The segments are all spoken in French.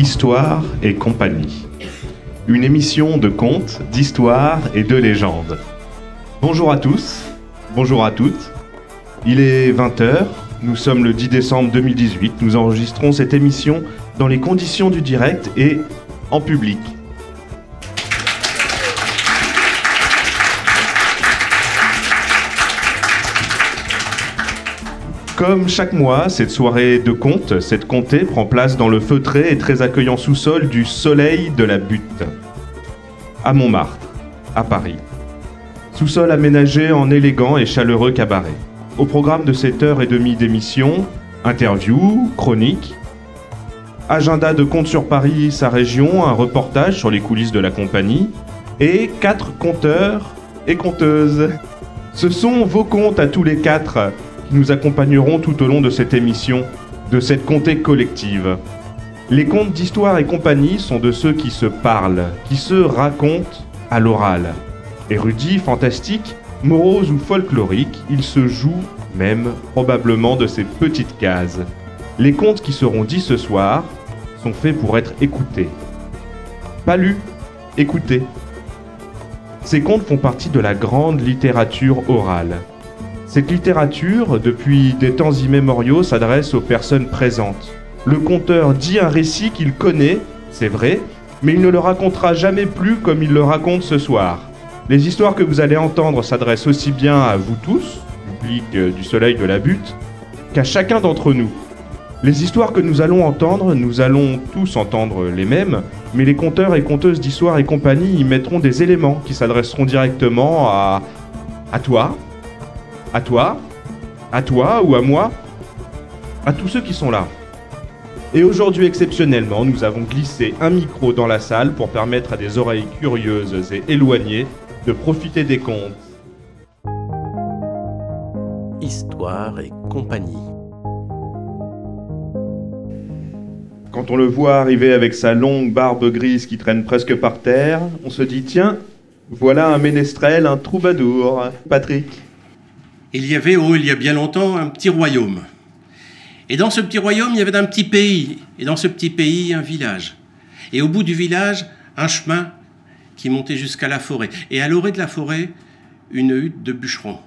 Histoire et compagnie. Une émission de contes, d'histoires et de légendes. Bonjour à tous, bonjour à toutes. Il est 20h, nous sommes le 10 décembre 2018, nous enregistrons cette émission dans les conditions du direct et en public. Comme chaque mois, cette soirée de contes, cette comté prend place dans le feutré et très accueillant sous-sol du Soleil de la Butte, à Montmartre, à Paris. Sous-sol aménagé en élégant et chaleureux cabaret. Au programme de cette heure et demie d'émission, interviews, chroniques, agenda de contes sur Paris, sa région, un reportage sur les coulisses de la compagnie, et quatre conteurs et conteuses. Ce sont vos contes à tous les quatre nous accompagnerons tout au long de cette émission, de cette comté collective. Les contes d'histoire et compagnie sont de ceux qui se parlent, qui se racontent à l'oral. Érudits, fantastiques, moroses ou folkloriques, ils se jouent même probablement de ces petites cases. Les contes qui seront dits ce soir sont faits pour être écoutés. Pas lus, écoutés. Ces contes font partie de la grande littérature orale. Cette littérature, depuis des temps immémoriaux, s'adresse aux personnes présentes. Le conteur dit un récit qu'il connaît, c'est vrai, mais il ne le racontera jamais plus comme il le raconte ce soir. Les histoires que vous allez entendre s'adressent aussi bien à vous tous, public euh, du Soleil de la Butte, qu'à chacun d'entre nous. Les histoires que nous allons entendre, nous allons tous entendre les mêmes, mais les conteurs et conteuses d'histoire et compagnie y mettront des éléments qui s'adresseront directement à, à toi, à toi, à toi ou à moi, à tous ceux qui sont là. Et aujourd'hui, exceptionnellement, nous avons glissé un micro dans la salle pour permettre à des oreilles curieuses et éloignées de profiter des contes. Histoire et compagnie. Quand on le voit arriver avec sa longue barbe grise qui traîne presque par terre, on se dit tiens, voilà un ménestrel, un troubadour. Patrick, il y avait, oh, il y a bien longtemps, un petit royaume. Et dans ce petit royaume, il y avait un petit pays. Et dans ce petit pays, un village. Et au bout du village, un chemin qui montait jusqu'à la forêt. Et à l'orée de la forêt, une hutte de bûcheron.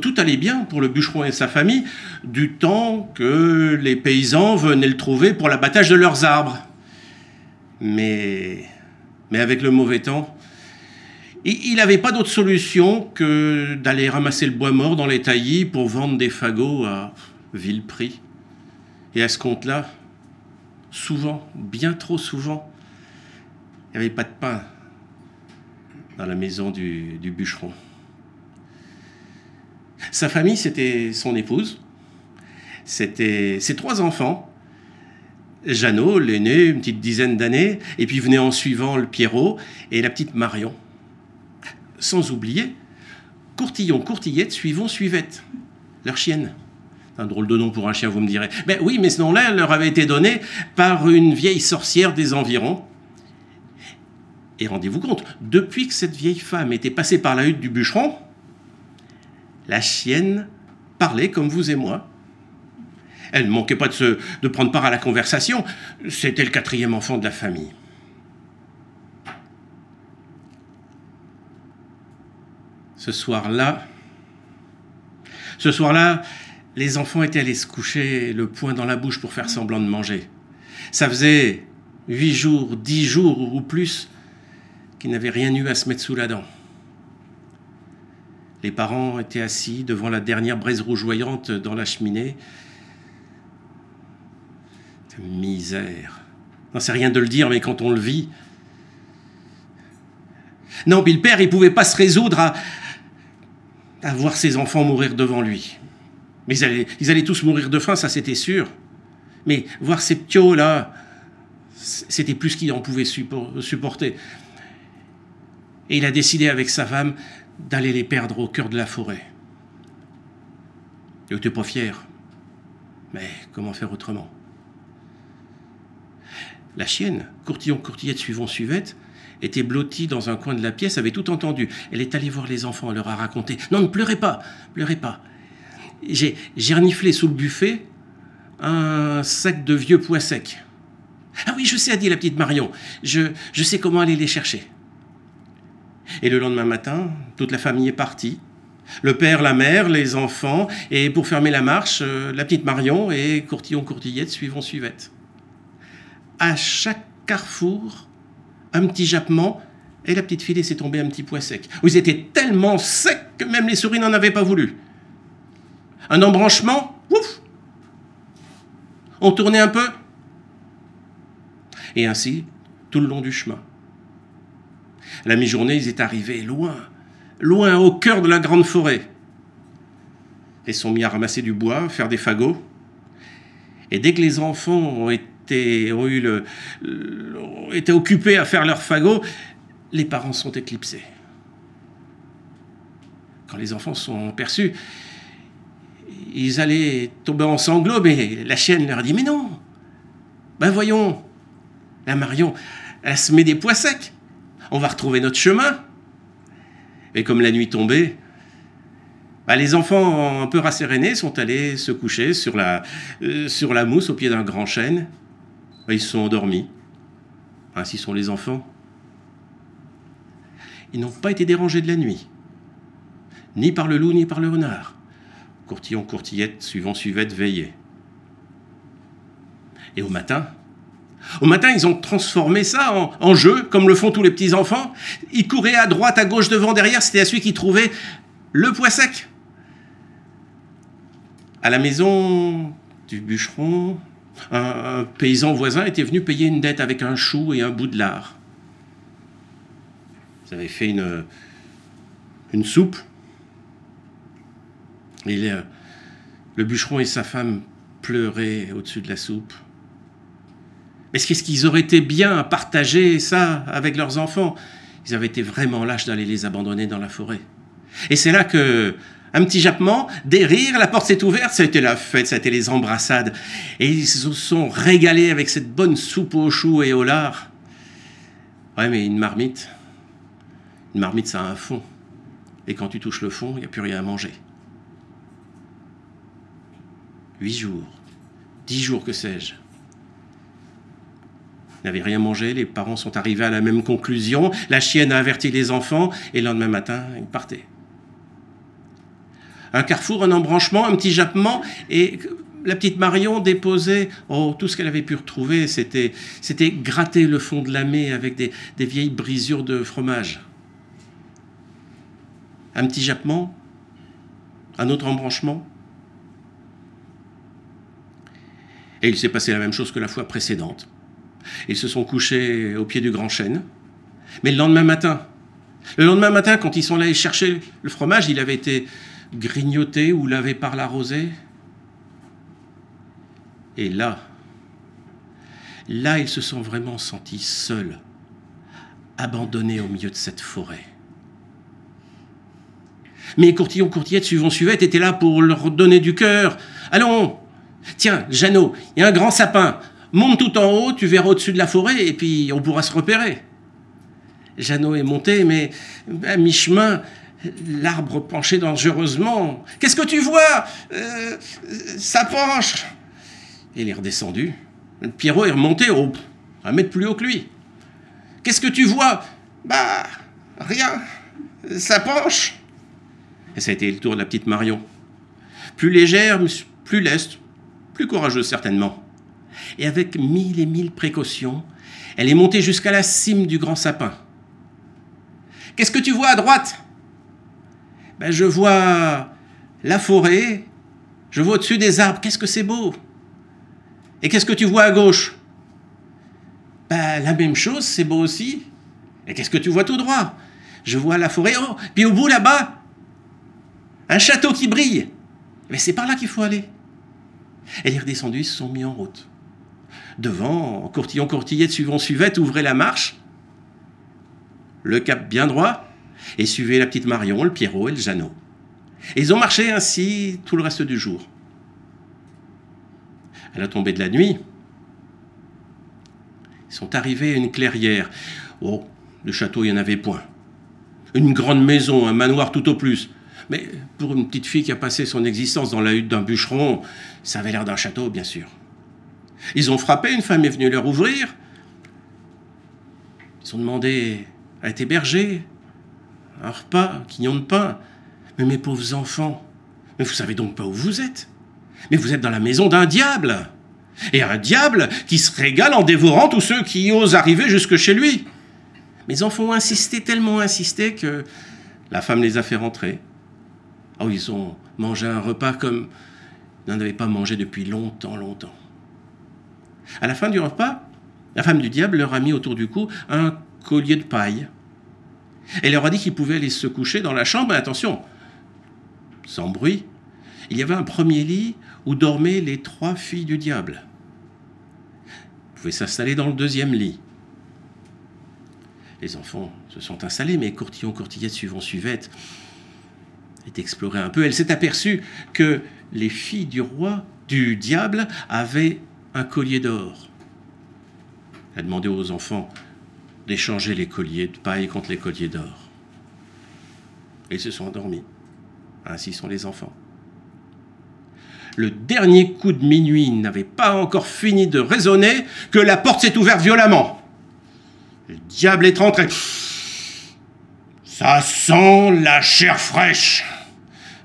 Tout allait bien pour le bûcheron et sa famille, du temps que les paysans venaient le trouver pour l'abattage de leurs arbres. Mais, mais avec le mauvais temps, il n'avait pas d'autre solution que d'aller ramasser le bois mort dans les taillis pour vendre des fagots à vil prix. Et à ce compte-là, souvent, bien trop souvent, il n'y avait pas de pain dans la maison du, bûcheron. Sa famille, c'était son épouse, c'était ses trois enfants, Jeannot, l'aîné, une petite dizaine d'années, et puis venait en suivant le Pierrot et la petite Marion sans oublier Courtillon, Courtillette, Suivant, Suivette, leur chienne. Un drôle de nom pour un chien, vous me direz. Ben oui, mais ce nom-là leur avait été donné par une vieille sorcière des environs. Et rendez-vous compte, depuis que cette vieille femme était passée par la hutte du bûcheron, la chienne parlait comme vous et moi. Elle ne manquait pas de prendre part à la conversation. C'était le quatrième enfant de la famille. Ce soir-là, ce soir-là, les enfants étaient allés se coucher le poing dans la bouche pour faire semblant de manger. Ça faisait huit jours, dix jours ou plus qu'ils n'avaient rien eu à se mettre sous la dent. Les parents étaient assis devant la dernière braise rougeoyante dans la cheminée. Misère. Non, c'est rien de le dire, mais quand on le vit. Non, puis le père, il pouvait pas se résoudre à, à voir ses enfants mourir devant lui. Mais ils allaient, tous mourir de faim, ça c'était sûr. Mais voir ces petits là, c'était plus qu'il en pouvait supporter. Et il a décidé avec sa femme d'aller les perdre au cœur de la forêt. Il n'était pas fier. Mais comment faire autrement? La chienne, courtillon, courtillette, suivant, suivette, était blottie dans un coin de la pièce, avait tout entendu. Elle est allée voir les enfants, elle leur a raconté. Non, ne pleurez pas, pleurez pas. J'ai reniflé sous le buffet un sac de vieux pois secs. Ah oui, je sais, a dit la petite Marion. Je, je sais comment aller les chercher. Et le lendemain matin, toute la famille est partie. Le père, la mère, les enfants, et pour fermer la marche, euh, la petite Marion et Courtillon Courtillette suivant suivette. À chaque carrefour, petit jappement, et la petite fille laissait tomber un petit pois sec. Ils étaient tellement secs que même les souris n'en avaient pas voulu. Un embranchement, ouf On tournait un peu, et ainsi tout le long du chemin. La mi-journée, ils étaient arrivés loin, loin au cœur de la grande forêt. Ils sont mis à ramasser du bois, faire des fagots. Et dès que les enfants ont été, ont eu le, été occupés à faire leurs fagots, les parents sont éclipsés. Quand les enfants sont perçus, ils allaient tomber en sanglots, mais la chienne leur dit Mais non Ben voyons, la Marion, elle se met des pois secs on va retrouver notre chemin. Et comme la nuit tombait, bah, les enfants un peu rassérénés sont allés se coucher sur la, euh, sur la mousse au pied d'un grand chêne. Ils sont endormis. Ainsi sont les enfants. Ils n'ont pas été dérangés de la nuit, ni par le loup, ni par le renard. Courtillon, courtillette, suivant, suivette, veillait. Et au matin, au matin, ils ont transformé ça en, jeu, comme le font tous les petits-enfants. Ils couraient à droite, à gauche, devant, derrière. C'était à celui qui trouvait le pois sec. À la maison du bûcheron, un, paysan voisin était venu payer une dette avec un chou et un bout de lard. Ils avaient fait une, une soupe. Et le bûcheron et sa femme pleuraient au-dessus de la soupe. Est-ce qu'ils auraient été bien à partager ça avec leurs enfants Ils avaient été vraiment lâches d'aller les abandonner dans la forêt. Et c'est là que, un petit jappement, des rires, la porte s'est ouverte, ça a été la fête, ça a été les embrassades. Et ils se sont régalés avec cette bonne soupe aux choux et au lard. Ouais, mais une marmite, une marmite, ça a un fond. Et quand tu touches le fond, il n'y a plus rien à manger. Huit jours, dix jours, que sais-je n'avaient rien mangé, les parents sont arrivés à la même conclusion, la chienne a averti les enfants, et le lendemain matin, ils partaient. Un carrefour, un embranchement, un petit jappement, et la petite Marion déposait, oh, tout ce qu'elle avait pu retrouver, c'était, gratter le fond de la main avec des, des vieilles brisures de fromage. Un petit jappement, un autre embranchement. Et il s'est passé la même chose que la fois précédente. Ils se sont couchés au pied du grand chêne. Mais le lendemain matin, le lendemain matin, quand ils sont allés chercher le fromage, il avait été grignoté ou lavé par la rosée? Et là, là, ils se sont vraiment sentis seuls, abandonnés au milieu de cette forêt. Mais Courtillon, Courtillette, suivant Suivette, étaient là pour leur donner du cœur. Allons, tiens, Jeannot, il y a un grand sapin. Monte tout en haut, tu verras au-dessus de la forêt, et puis on pourra se repérer. Jeannot est monté, mais à mi-chemin, l'arbre penchait dangereusement. Qu'est-ce que tu vois? Euh, Ça penche Il est redescendu. Pierrot est remonté au, un mètre plus haut que lui. Qu'est-ce que tu vois? Bah, rien. Ça penche. Et ça a été le tour de la petite Marion. Plus légère, plus leste, plus courageuse certainement et avec mille et mille précautions, elle est montée jusqu'à la cime du grand sapin. Qu'est-ce que tu vois à droite? Ben, Je vois la forêt, je vois au-dessus des arbres, qu'est-ce que c'est beau Et qu'est-ce que tu vois à gauche? Ben, La même chose, c'est beau aussi. Et qu'est-ce que tu vois tout droit? Je vois la forêt, oh, puis au bout là-bas, un château qui brille. Mais c'est par là qu'il faut aller. Elle est redescendue, ils se sont mis en route devant, courtillon, courtillette, suivant, suivette, ouvrez la marche, le cap bien droit, et suivez la petite Marion, le Pierrot et le Jeannot. Ils ont marché ainsi tout le reste du jour. À la tombée de la nuit, ils sont arrivés à une clairière. Oh, le château, il n'y en avait point. Une grande maison, un manoir tout au plus. Mais pour une petite fille qui a passé son existence dans la hutte d'un bûcheron, ça avait l'air d'un château, bien sûr. Ils ont frappé, une femme est venue leur ouvrir. Ils ont demandé à être hébergés, un repas, quignon de pain. Mais mes pauvres enfants, mais vous savez donc pas où vous êtes. Mais vous êtes dans la maison d'un diable. Et un diable qui se régale en dévorant tous ceux qui osent arriver jusque chez lui. Mes enfants ont insisté, tellement insisté que la femme les a fait rentrer. Oh, ils ont mangé un repas comme ils n'en avaient pas mangé depuis longtemps, longtemps. À la fin du repas, la femme du diable leur a mis autour du cou un collier de paille. Elle leur a dit qu'ils pouvaient aller se coucher dans la chambre, mais attention, sans bruit. Il y avait un premier lit où dormaient les trois filles du diable. Ils pouvaient s'installer dans le deuxième lit. Les enfants se sont installés, mais Courtillon, Courtillette, suivant Suivette, est exploré un peu. Elle s'est aperçue que les filles du roi, du diable, avaient un collier d'or. Elle a demandé aux enfants d'échanger les colliers de paille contre les colliers d'or. Ils se sont endormis. Ainsi sont les enfants. Le dernier coup de minuit n'avait pas encore fini de résonner que la porte s'est ouverte violemment. Le diable est rentré. Ça sent la chair fraîche.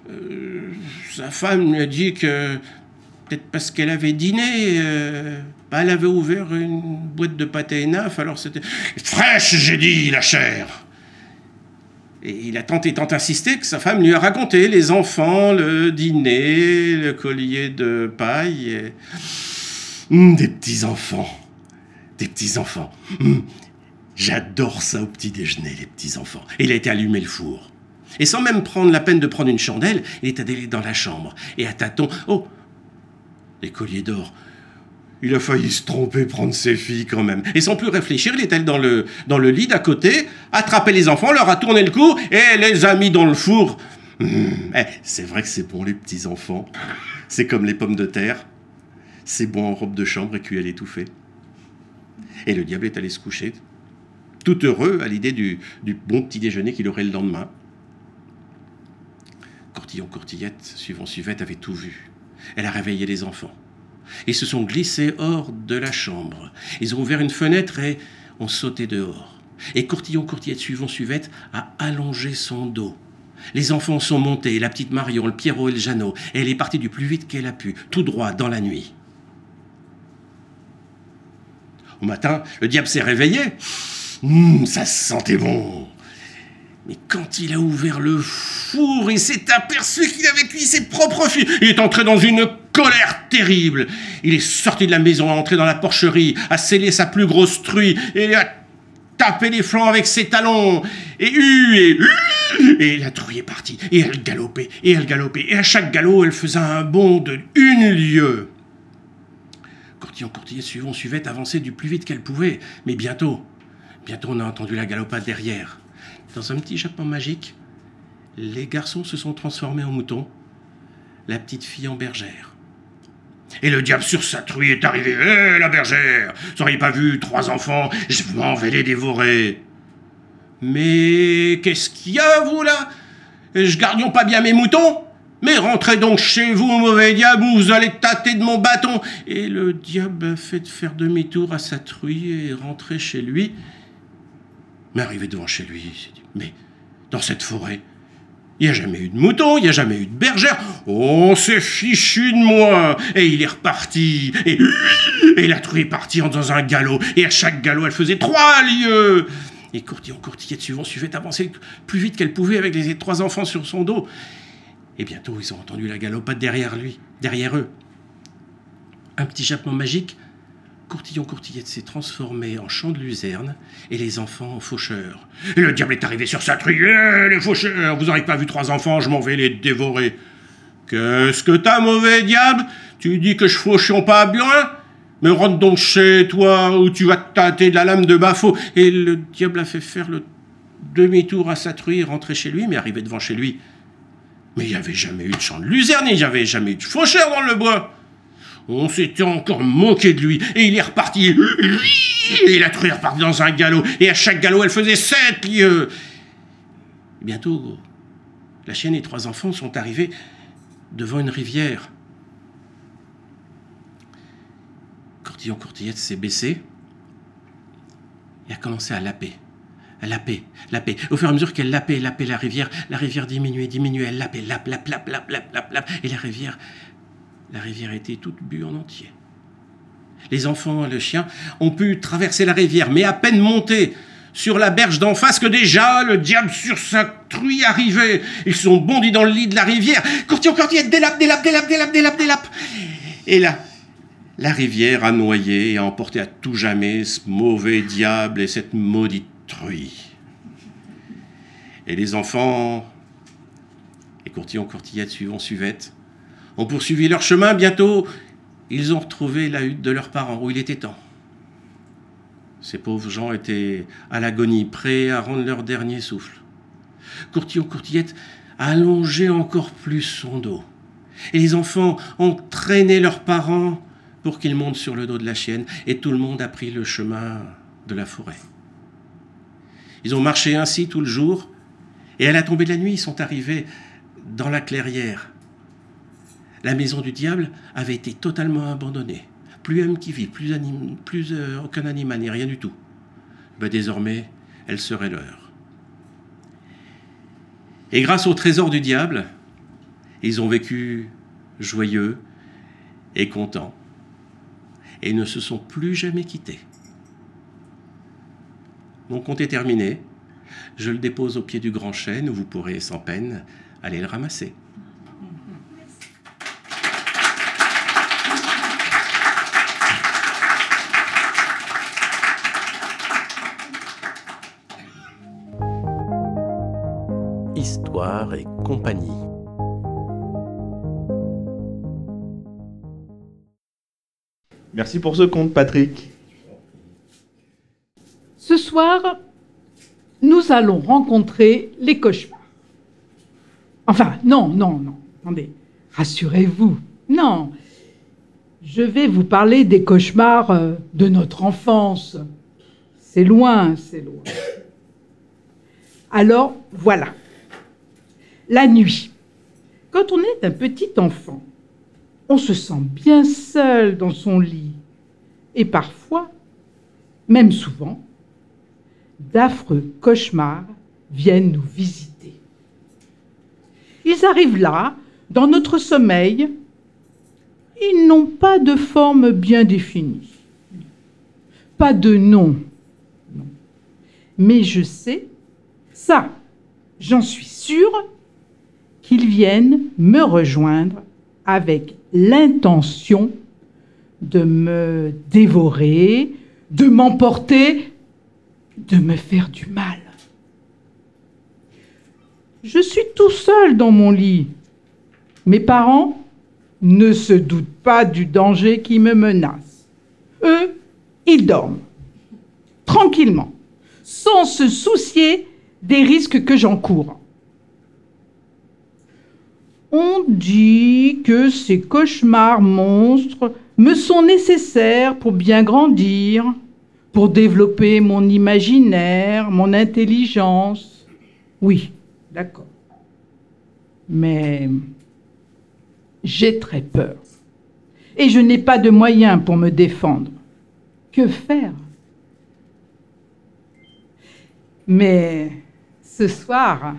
Euh, sa femme lui a dit que peut-être parce qu'elle avait dîné, euh, elle avait ouvert une boîte de pâté et neuf, alors c'était fraîche, j'ai dit, la chair. Et il a tant et tant insisté que sa femme lui a raconté les enfants, le dîner, le collier de paille. Hum, des petits enfants, des petits enfants. Hum, j'adore ça au petit déjeuner, les petits enfants. Et il a été allumé le four. Et sans même prendre la peine de prendre une chandelle, il est allé dans la chambre. Et à tâtons, oh, les colliers d'or, il a failli se tromper, prendre ses filles quand même. Et sans plus réfléchir, il est allé dans le, dans le lit d'à côté, attrapé les enfants, leur a tourné le cou et les a mis dans le four. Hum, eh, c'est vrai que c'est bon les petits enfants. C'est comme les pommes de terre. C'est bon en robe de chambre et cuit à l'étouffée. Et le diable est allé se coucher, tout heureux à l'idée du, du bon petit déjeuner qu'il aurait le lendemain. Courtillon, Courtillette, suivant Suivette, avait tout vu. Elle a réveillé les enfants. Ils se sont glissés hors de la chambre. Ils ont ouvert une fenêtre et ont sauté dehors. Et Courtillon, Courtillette, suivant Suivette, a allongé son dos. Les enfants sont montés, la petite Marion, le Pierrot et le Jeannot, et elle est partie du plus vite qu'elle a pu, tout droit dans la nuit. Au matin, le diable s'est réveillé. Hum, ça sentait bon. Mais quand il a ouvert le four, il s'est aperçu qu'il avait cuit ses propres filles. Il est entré dans une colère terrible. Il est sorti de la maison, a entré dans la porcherie, a scellé sa plus grosse truie et a tapé les flancs avec ses talons. Et hu, et et la truie est partie. Et elle galopait, et elle galopait. Et à chaque galop, elle faisait un bond de une lieue. Courtillon, courtillé, suivant, suivette, avançait du plus vite qu'elle pouvait. Mais bientôt, bientôt, on a entendu la galopade derrière. Dans un petit japon magique, les garçons se sont transformés en moutons, la petite fille en bergère. Et le diable sur sa truie est arrivé. Hé, la bergère Vous n'auriez pas vu trois enfants Je m'en vais les dévorer. Mais qu'est-ce qu'il y a, vous, là? Je gardions pas bien mes moutons? Mais rentrez donc chez vous, mauvais diable, ou vous allez tâter de mon bâton. Et le diable a fait faire demi-tour à sa truie et rentrer chez lui. Mais arrivé devant chez lui, il s'est dit Mais dans cette forêt, il n'y a jamais eu de mouton, il n'y a jamais eu de bergère. Oh, c'est fichu de moi Et il est reparti. Et, la truie est partie dans un galop. Et à chaque galop, elle faisait trois lieues. Et courtillon, courtillette suivant, suivait avancer plus vite qu'elle pouvait avec les trois enfants sur son dos. Et bientôt, ils ont entendu la galopade derrière lui, derrière eux. Un petit jappement magique Courtillon Courtillette s'est transformé en champ de luzerne et les enfants en faucheurs. Et le diable est arrivé sur sa. Eh, les faucheurs, vous n'aurez pas vu trois enfants, je m'en vais les dévorer. Qu'est-ce que t'as, mauvais diable? Tu dis que je fauchions pas bien? Mais rentre donc chez toi où tu vas te tâter de la lame de Bafo. Et le diable a fait faire le demi-tour à sa truie rentrer chez lui, mais arrivé devant chez lui. Mais il n'y avait jamais eu de champ de luzerne, il n'y avait jamais eu de faucheur dans le bois. On s'était encore moqué de lui, et il est reparti. Et la truie est repartie dans un galop, et à chaque galop, elle faisait sept lieues. Bientôt, la chienne et trois enfants sont arrivés devant une rivière. Courtillon Courtillette s'est baissé et a commencé à laper. À laper, laper. Au fur et à mesure qu'elle lapait, lapait la rivière, la rivière diminuait, diminuait, elle lapait, lap, lap, lap, lap, lap, lap, lap, et la rivière, la rivière était toute bue en entier. Les enfants et le chien ont pu traverser la rivière, mais à peine montés sur la berge d'en face que déjà le diable sur sa truie arrivait. Ils sont bondis dans le lit de la rivière. Courtillon, courtillette, délap, délap, délap, délap, délap, délap. Et là, la rivière a noyé et a emporté à tout jamais ce mauvais diable et cette maudite truie. Et les enfants, et courtillon, courtillette, suivant, suivette, ont poursuivi leur chemin. Bientôt, ils ont retrouvé la hutte de leurs parents où il était temps. Ces pauvres gens étaient à l'agonie, prêts à rendre leur dernier souffle. Courtillon, courtillette a allongé encore plus son dos. Et les enfants ont traîné leurs parents pour qu'ils montent sur le dos de la chienne, et tout le monde a pris le chemin de la forêt. Ils ont marché ainsi tout le jour, et à la tombée de la nuit, ils sont arrivés dans la clairière. La maison du diable avait été totalement abandonnée. Plus homme qui vit, plus, plus euh, aucun animal, ni rien du tout. Désormais, elle serait leur. Et grâce au trésor du diable, ils ont vécu joyeux et contents et ne se sont plus jamais quittés. Mon compte est terminé. Je le dépose au pied du grand chêne où vous pourrez sans peine aller le ramasser. Merci pour ce conte, Patrick. Ce soir, nous allons rencontrer les cauchemars. Enfin, non, non, non. Attendez, rassurez-vous. Non. Je vais vous parler des cauchemars euh, de notre enfance. C'est loin, c'est loin. Alors, voilà. La nuit. Quand on est un petit enfant, on se sent bien seul dans son lit. Et parfois, même souvent, d'affreux cauchemars viennent nous visiter. Ils arrivent là, dans notre sommeil. Ils n'ont pas de forme bien définie, pas de nom. Mais je sais, ça, j'en suis sûre, qu'ils viennent me rejoindre avec l'intention de me dévorer, de m'emporter, de me faire du mal. Je suis tout seul dans mon lit. Mes parents ne se doutent pas du danger qui me menace. Eux, ils dorment, tranquillement, sans se soucier des risques que j'encours. On dit que ces cauchemars monstres me sont nécessaires pour bien grandir, pour développer mon imaginaire, mon intelligence. Oui, d'accord. Mais j'ai très peur. Et je n'ai pas de moyens pour me défendre. Que faire? Mais ce soir,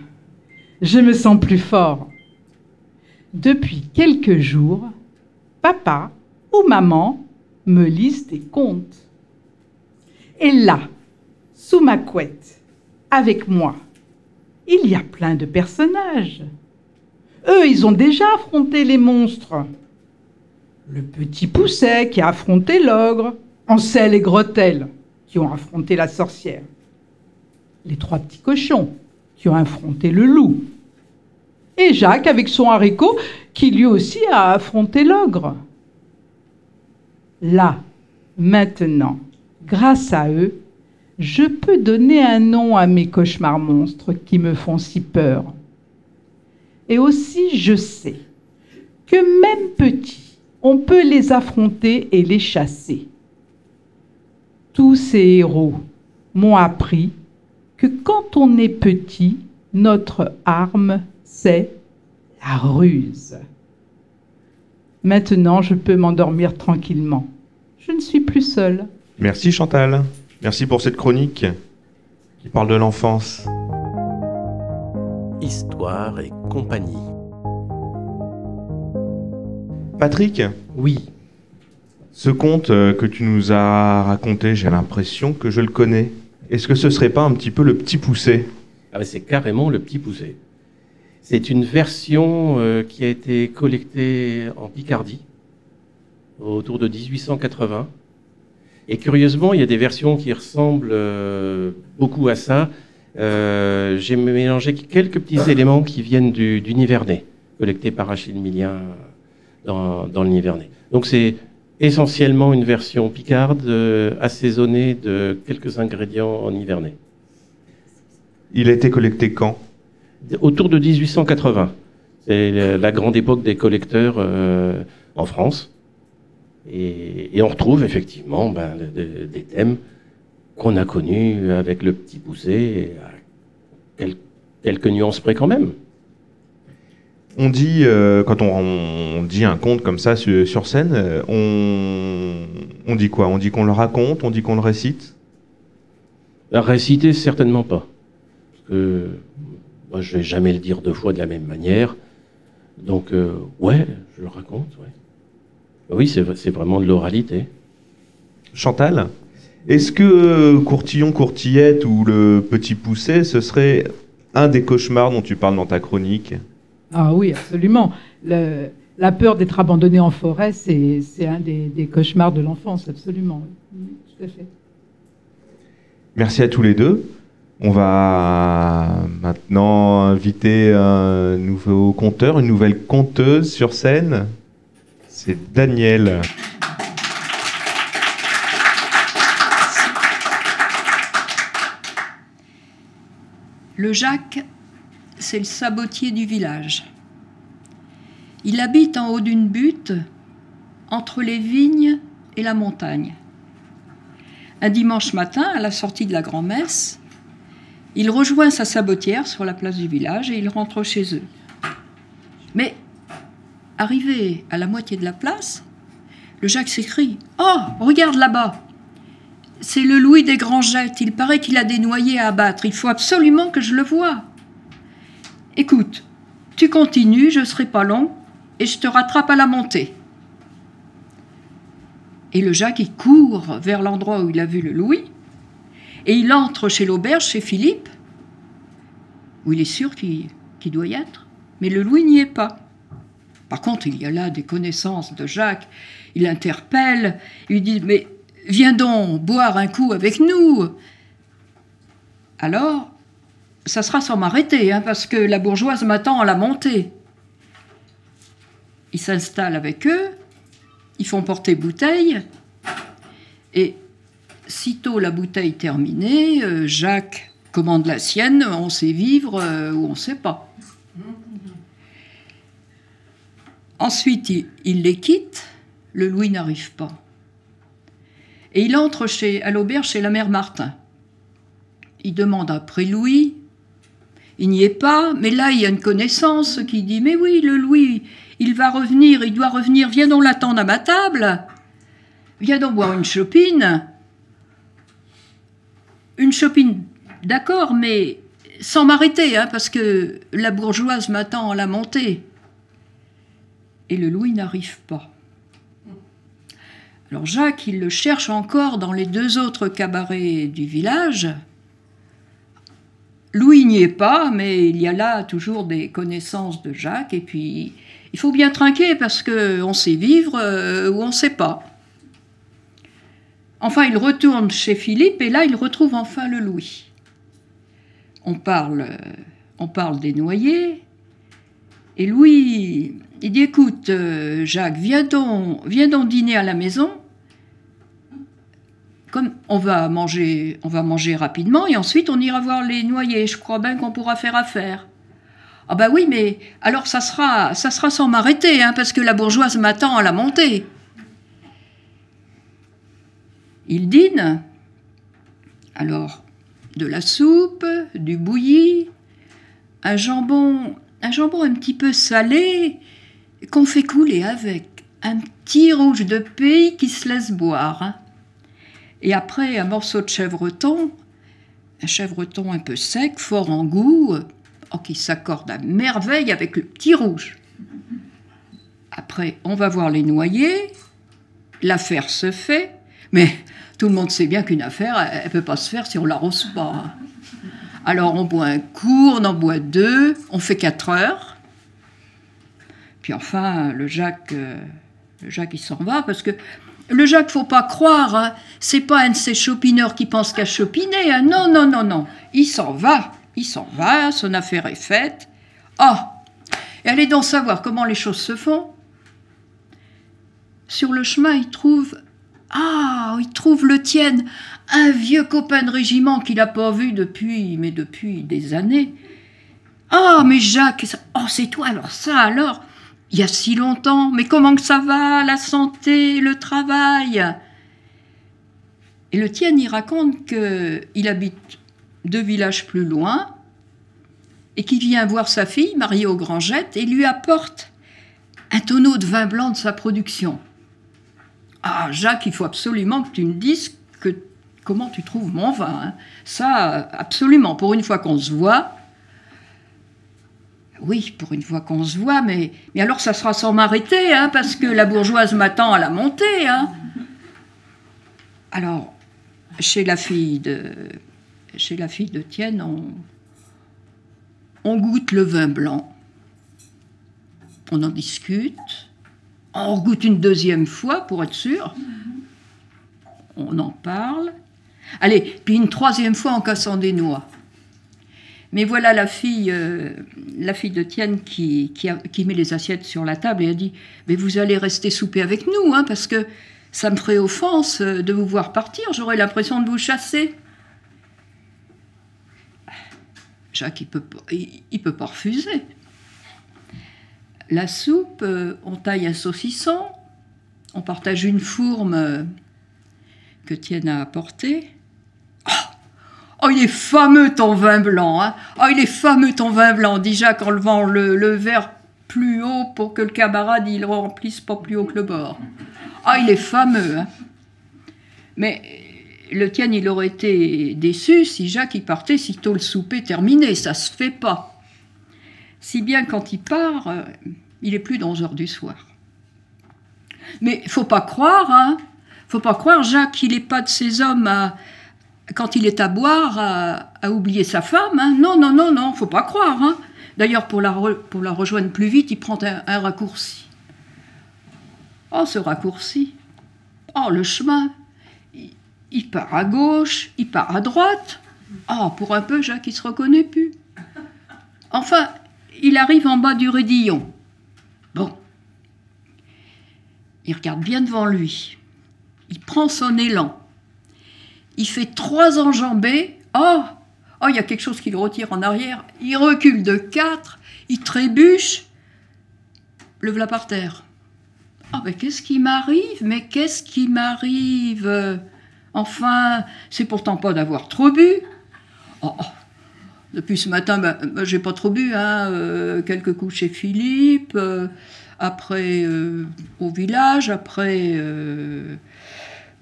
je me sens plus fort. Depuis quelques jours, papa ou maman me lisent des contes. Et là, sous ma couette, avec moi, il y a plein de personnages. Eux, ils ont déjà affronté les monstres. Le petit Pousset qui a affronté l'ogre, Ansel et Gretel qui ont affronté la sorcière. Les trois petits cochons qui ont affronté le loup et Jacques avec son haricot qui lui aussi a affronté l'ogre. Là, maintenant, grâce à eux, je peux donner un nom à mes cauchemars monstres qui me font si peur. Et aussi, je sais que même petits, on peut les affronter et les chasser. Tous ces héros m'ont appris que quand on est petit, notre arme c'est la ruse. Maintenant, je peux m'endormir tranquillement. Je ne suis plus seule. Merci Chantal. Merci pour cette chronique qui parle de l'enfance. Histoire et compagnie. Patrick, Oui, ce conte euh, que tu nous as raconté, j'ai l'impression que je le connais. Est-ce que ce serait pas un petit peu le petit poussé ah ben, c'est carrément le petit poussé. C'est une version euh, qui a été collectée en Picardie autour de 1880. Et curieusement, il y a des versions qui ressemblent euh, beaucoup à ça. Euh, J'ai mélangé quelques petits éléments qui viennent du, du Nivernais, collectés par Achille Millien dans, dans le Nivernais. Donc c'est essentiellement une version picarde, euh, assaisonnée de quelques ingrédients en Nivernais. Il a été collecté quand? Autour de 1880. C'est la- grande époque des collecteurs en France. Et, et on retrouve effectivement ben, de- de- des thèmes qu'on a connus avec le petit poussé, à quel- quelques nuances près quand même. On dit, euh, quand on, on dit un conte comme ça sur, sur scène, euh, on, on dit quoi? On dit qu'on le raconte, on dit qu'on le récite? La réciter, certainement pas. Parce que moi, je vais jamais le dire deux fois de la même manière. Donc, euh, ouais, je le raconte, ouais. Oui, c'est vraiment de l'oralité. Chantal Est-ce que Courtillon, Courtillette ou le petit poussé, ce serait un des cauchemars dont tu parles dans ta chronique? Ah oui, absolument. Le- la peur d'être abandonné en forêt, c'est un des, des cauchemars de l'enfance, absolument. Oui, tout à fait. Merci à tous les deux. On va maintenant inviter un nouveau conteur, une nouvelle conteuse sur scène. C'est Daniel. Le Jacques, c'est le sabotier du village. Il habite en haut d'une butte, entre les vignes et la montagne. Un dimanche matin, à la sortie de la grand-messe, il rejoint sa sabotière sur la place du village et il rentre chez eux. Mais, arrivé à la moitié de la place, le Jacques s'écrie Oh, regarde là-bas c'est le Louis des Grangettes. Il paraît qu'il a des noyés à abattre. Il faut absolument que je le voie. Écoute, tu continues, je serai pas long, et je te rattrape à la montée. Et le Jacques, il court vers l'endroit où il a vu le Louis, et il entre chez l'auberge, chez Philippe, où il est sûr qu'il doit y être. Mais le Louis n'y est pas. Par contre, il y a là des connaissances de Jacques. Il interpelle, il dit Mais viens donc boire un coup avec nous. Alors, ça sera sans m'arrêter, hein, parce que la bourgeoise m'attend à la montée. Ils s'installent avec eux, ils font porter bouteille, et sitôt la bouteille terminée, euh, Jacques commande la sienne, on sait vivre euh, ou on ne sait pas. Ensuite, il, les quitte, le Louis n'arrive pas. Et il entre chez, à l'auberge chez la mère Martin. Il demande après Louis. Il n'y est pas, mais là il y a une connaissance qui dit Mais oui, le Louis, il va revenir, il doit revenir, viens donc l'attendre à ma table. Viens donc boire une chopine. Une chopine, d'accord, mais sans m'arrêter, hein, parce que la bourgeoise m'attend à la montée. Et le Louis n'arrive pas. Alors Jacques, il le cherche encore dans les deux autres cabarets du village. Louis n'y est pas, mais il y a là toujours des connaissances de Jacques. Et puis, il faut bien trinquer parce qu'on sait vivre euh, ou on ne sait pas. Enfin, il retourne chez Philippe et là, il retrouve enfin le Louis. On parle, euh, on parle des noyés. Et Louis, il dit Écoute, euh, Jacques, viens donc, viens donc dîner à la maison. Comme on va manger, on va manger rapidement et ensuite on ira voir les noyés. Je crois bien qu'on pourra faire affaire. Ah bah oui, mais alors ça sera, ça sera sans m'arrêter, hein, parce que la bourgeoise m'attend à la montée. Il dîne. Alors, de la soupe, du bouilli, un jambon, un jambon un petit peu salé qu'on fait couler avec un petit rouge de pays qui se laisse boire. Et après, un morceau de chèvreton, un chèvreton un peu sec, fort en goût, oh, qui s'accorde à merveille avec le petit rouge. Après, on va voir les noyers, l'affaire se fait, mais tout le monde sait bien qu'une affaire, elle ne peut pas se faire si on l'arrose pas. Alors on boit un coup, on en boit deux, on fait quatre heures. Puis enfin, le Jacques, euh, le Jacques il s'en va parce que le Jacques, faut pas croire, hein, c'est pas un de ces chopineurs qui pense qu'à chopiner. hein. Non, non, non, non. Il s'en va, il s'en va, son affaire est faite. Ah, et allez donc savoir comment les choses se font. Sur le chemin, il trouve ah, il trouve le tienne, un vieux copain de régiment qu'il n'a pas vu depuis, mais depuis des années. Ah, mais Jacques, oh, c'est toi alors ça alors Il y a si longtemps, mais comment que ça va, la santé, le travail? Et le tienne, il raconte qu'il habite deux villages plus loin et qu'il vient voir sa fille, mariée aux Grangettes, et lui apporte un tonneau de vin blanc de sa production. Ah, Jacques, il faut absolument que tu me dises que, comment tu trouves mon vin. hein. Ça, absolument. Pour une fois qu'on se voit. Oui, pour une fois qu'on se voit, mais, alors ça sera sans m'arrêter, hein, parce que la bourgeoise m'attend à la montée. Hein. Alors, chez la fille de, chez la fille de Tienne, on, on goûte le vin blanc. On en discute. On goûte une deuxième fois pour être sûr. On en parle. Allez, puis une troisième fois en cassant des noix. Mais voilà la fille, euh, la fille de Tienne qui, met les assiettes sur la table et a dit Mais vous allez rester souper avec nous, hein, parce que ça me ferait offense euh, de vous voir partir, j'aurais l'impression de vous chasser. Jacques, il peut, il, il peut pas refuser. La soupe, euh, on taille un saucisson, on partage une fourme que Tienne a apportée. Oh, il est fameux ton vin blanc, hein Oh, il est fameux ton vin blanc, dit Jacques en levant le, verre plus haut pour que le camarade il remplisse pas plus haut que le bord. Ah, il est fameux, hein Mais le Tienne, il aurait été déçu si Jacques il partait sitôt le souper terminé, ça se fait pas. Si bien quand il part, euh, il est plus d'11 heures du soir. Mais faut pas croire, hein Faut pas croire, Jacques, il n'est pas de ces hommes à, quand il est à boire, à, oublier sa femme. hein. Non, non, non, non, faut pas croire. hein. D'ailleurs, pour la, rejoindre plus vite, il prend un, raccourci. Oh, ce raccourci. Oh, le chemin. Il, part à gauche, il part à droite. Oh, pour un peu, Jacques, il se reconnaît plus. Enfin, il arrive en bas du Rédillon. Bon. Il regarde bien devant lui. Il prend son élan. Il fait trois enjambées. Oh, oh, il y a quelque chose qui le retire en arrière. Il recule de quatre. Il trébuche. Le voilà par terre. Ah, mais qu'est-ce qui m'arrive? Mais qu'est-ce qui m'arrive? Enfin, c'est pourtant pas d'avoir trop bu. Oh, oh. Depuis ce matin, ben, ben, j'ai pas trop bu. Hein. euh, quelques coups chez Philippe, euh, après euh, au village, après,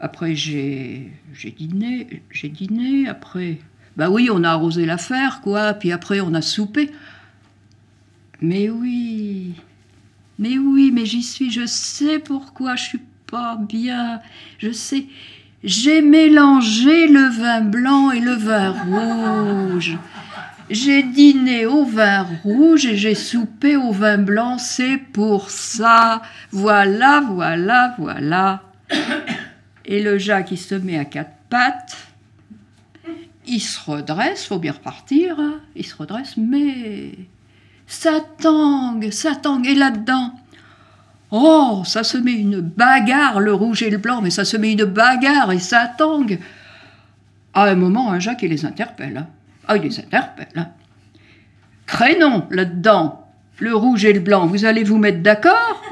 après j'ai dîné, j'ai dîné, après. Bah oui, on a arrosé l'affaire, quoi. Puis après, on a soupé. Mais oui, mais oui, mais j'y suis. Je sais pourquoi je suis pas bien. Je sais. J'ai mélangé le vin blanc et le vin rouge. J'ai dîné au vin rouge et j'ai soupé au vin blanc, c'est pour ça. Voilà, voilà, voilà. Et le Jacques, il se met à quatre pattes. Il se redresse, faut bien repartir. hein. Il se redresse, mais ça tangue, ça tangue. Et là-dedans, oh, ça se met une bagarre, le rouge et le blanc, mais ça se met une bagarre et ça tangue. À un moment, un Jacques, il les interpelle. hein. Ah, il les interpelle. hein. Crénon là-dedans, le rouge et le blanc, vous allez vous mettre d'accord?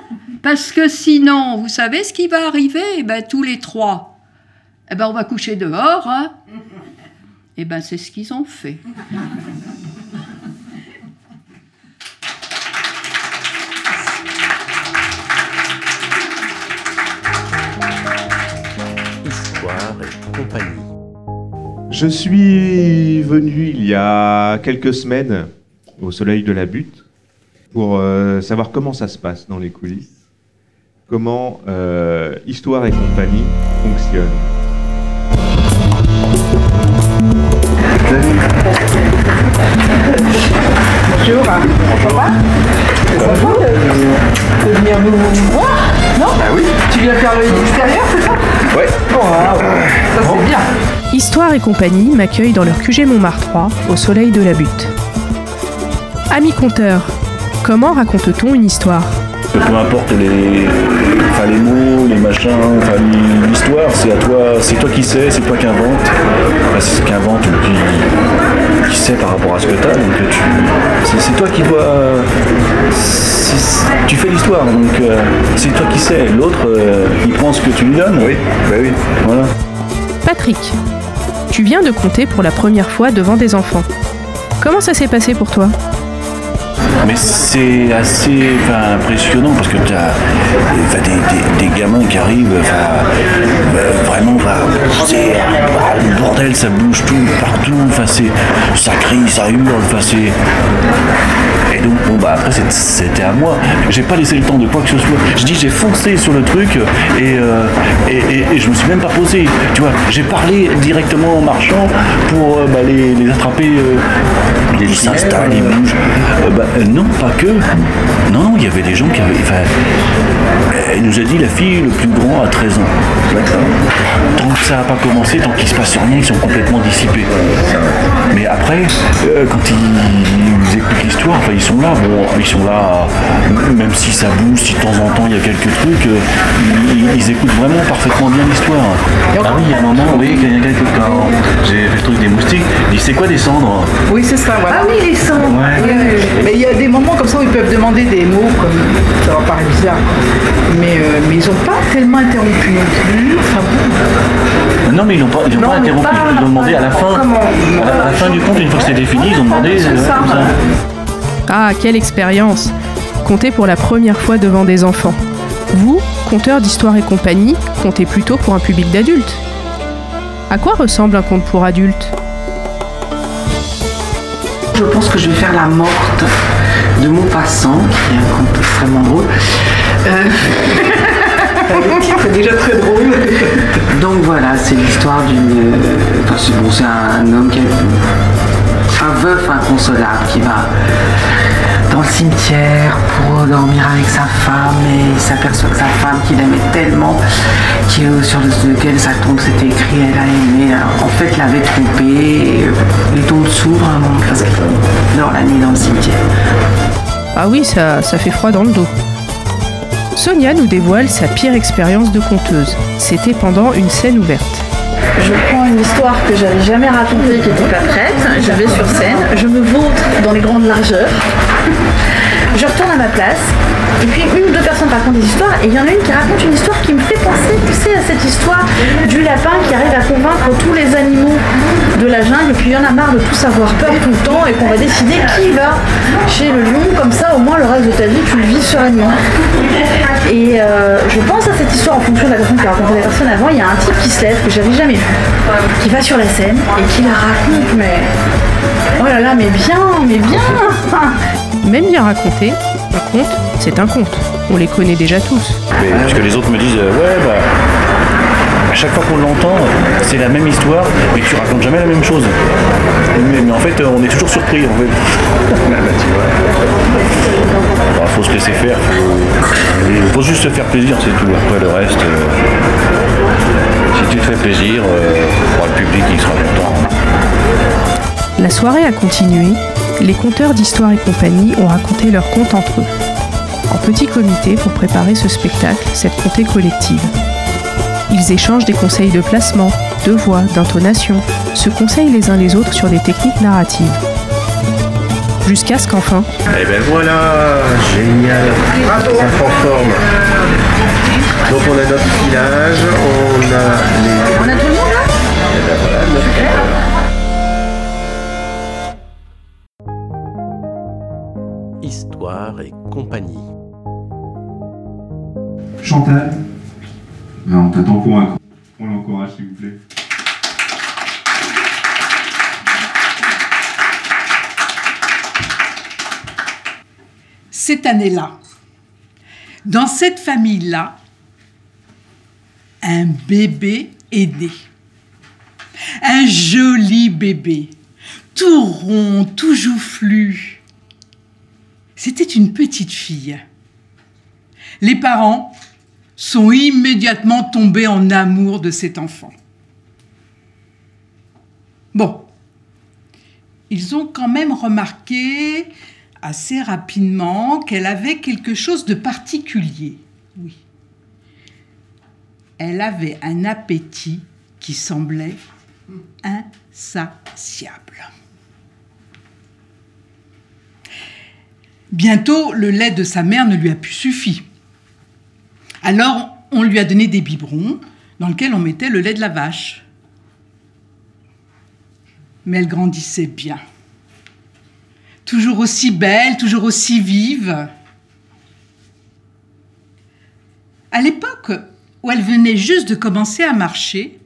Parce que sinon, vous savez ce qui va arriver? Eh ben, Tous les trois, eh ben, on va coucher dehors. Hein eh ben, c'est ce qu'ils ont fait. Histoire et compagnie. Je suis venu il y a quelques semaines au Soleil de la Butte pour euh, savoir comment ça se passe dans les coulisses comment euh, Histoire et compagnie fonctionne. Bonjour. Ça va C'est sympa de, de venir nous voir, non Bah oui. Tu viens faire le extérieur, c'est ça Ouais. Oh, wow. Ça c'est bien. Histoire et compagnie m'accueille dans leur QG Montmartre 3, au soleil de la butte. Amis conteurs, comment raconte-t-on une histoire? Peu importe les, enfin, les mots, les machins, enfin, l'histoire, c'est à toi, c'est toi qui sais, c'est toi qui invente. Enfin, c'est ce qui invente ou qui, qui sait par rapport à ce que tu as. Donc tu, c'est, toi qui dois. tu fais l'histoire, donc euh, c'est toi qui sais. L'autre, euh, il prend ce que tu lui donnes. Oui, bah oui. Voilà. Patrick, tu viens de compter pour la première fois devant des enfants. Comment ça s'est passé pour toi? Mais c'est assez enfin, impressionnant parce que tu as des, des- des gamins qui arrivent, enfin, euh, vraiment, c'est le bordel, ça bouge tout, partout, enfin, ça crie, ça hurle, enfin, c'est. Et donc, bon, bah après, c'était à moi. J'ai pas laissé le temps de quoi que ce soit. Je dis, j'ai foncé sur le truc et, euh, et, et- et je me suis même pas posé. Tu vois, j'ai parlé directement en marchant pour euh, bah, les, les attraper. euh, ils s'installent, ils bougent. Euh, bah, euh, non, pas que. Non, non, il y avait des gens qui avaient. Enfin, elle nous a dit la fille le plus grand a 13 ans. Tant que ça n'a pas commencé, tant qu'il se passe rien, ils sont complètement dissipés. Mais après, euh, quand ils, ils écoutent l'histoire, enfin ils sont là, bon, ils sont là, même si ça bouge, si de temps en temps il y a quelques trucs, euh, ils, ils écoutent vraiment parfaitement bien l'histoire. Ah oui, il y a un moment, oui, quand il y a quelques quand j'ai fait le truc des moustiques, il dit c'est quoi des cendres? Oui, c'est ça, voilà. Ah oui, les sons. Ouais. Oui, oui, oui. Mais il y a des moments comme ça où ils peuvent demander des mots comme ça va paraître bizarre, mais, euh, mais ils n'ont pas tellement interrompu non plus. Enfin, Non mais ils n'ont pas, ils ont Non, pas interrompu, pas- ils ont demandé à la fin. Comment À la, à la fin du compte, une fois que c'était fini, ils ont demandé. C'est euh, ça. comme ça. Ah, quelle expérience Compter pour la première fois devant des enfants. Vous, conteur d'histoire et compagnie, comptez plutôt pour un public d'adultes. À quoi ressemble un conte pour adultes? Je pense que je vais faire la morte de Maupassant, qui est un conte extrêmement drôle. Euh, Le titre est déjà très drôle. Donc voilà, c'est l'histoire d'une. euh, c'est un homme qui a un veuf inconsolable qui va dans le cimetière pour dormir avec sa femme et il s'aperçoit que sa femme qu'il aimait tellement, qui, euh, sur le- lequel sa tombe s'était écrit elle a aimé, en fait l'avait trompé. euh, les tombes s'ouvrent parce qu'il dort la nuit dans le cimetière. Ah oui, ça, fait froid dans le dos. Sonia nous dévoile sa pire expérience de conteuse. C'était pendant une scène ouverte. Je prends une histoire que j'avais jamais racontée, qui n'était pas prête. Je vais sur scène, je me vautre dans les grandes largeurs. Je retourne à ma place. Et puis une ou deux personnes racontent des histoires. Et il y en a une qui raconte une histoire qui me fait penser, tu sais, à cette histoire du lapin qui arrive à convaincre tous les animaux de la jungle. Et puis il y en a marre de tous avoir peur tout le temps. Et qu'on va décider qui va chez le lion. Comme ça, au moins, le reste de ta vie, tu le vis sereinement. Et euh, je pense à cette histoire en fonction de la personne qui a raconté la personne avant. Il y a un type qui se lève, que j'avais jamais vu, qui va sur la scène et qui la raconte, mais. Oh là là, mais bien, mais bien Même bien raconté, un conte, c'est un conte. On les connaît déjà tous. Mais parce que les autres me disent euh, ouais bah à chaque fois qu'on l'entend, c'est la même histoire, mais tu racontes jamais la même chose. Mais, mais en fait, euh, on est toujours surpris. En fait. Ah bah. Bah, faut se laisser faire. Faut, faut juste se faire plaisir, c'est tout. Après le reste, euh, si tu te fais plaisir, euh, le public il sera content. La soirée a continué. Les conteurs d'histoire et compagnie ont raconté leurs contes entre eux. En petit comité pour préparer ce spectacle, cette contée collective. Ils échangent des conseils de placement, de voix, d'intonation, se conseillent les uns les autres sur des techniques narratives. Jusqu'à ce qu'enfin, Et ben voilà, génial, ça prend forme. Donc on a notre village, on a les... On a tout le monde là? Eh ben voilà, notre- Chantal ben, On t'attend pour un On l'encourage, s'il vous plaît. Cette année-là, dans cette famille-là, un bébé est né. Un joli bébé, tout rond, tout joufflu. C'était une petite fille. Les parents sont immédiatement tombés en amour de cet enfant. Bon, ils ont quand même remarqué assez rapidement qu'elle avait quelque chose de particulier. Oui. Elle avait un appétit qui semblait insatiable. Bientôt, le lait de sa mère ne lui a plus suffi. Alors, on lui a donné des biberons dans lesquels on mettait le lait de la vache. Mais elle grandissait bien. Toujours aussi belle, toujours aussi vive. À l'époque où elle venait juste de commencer à marcher,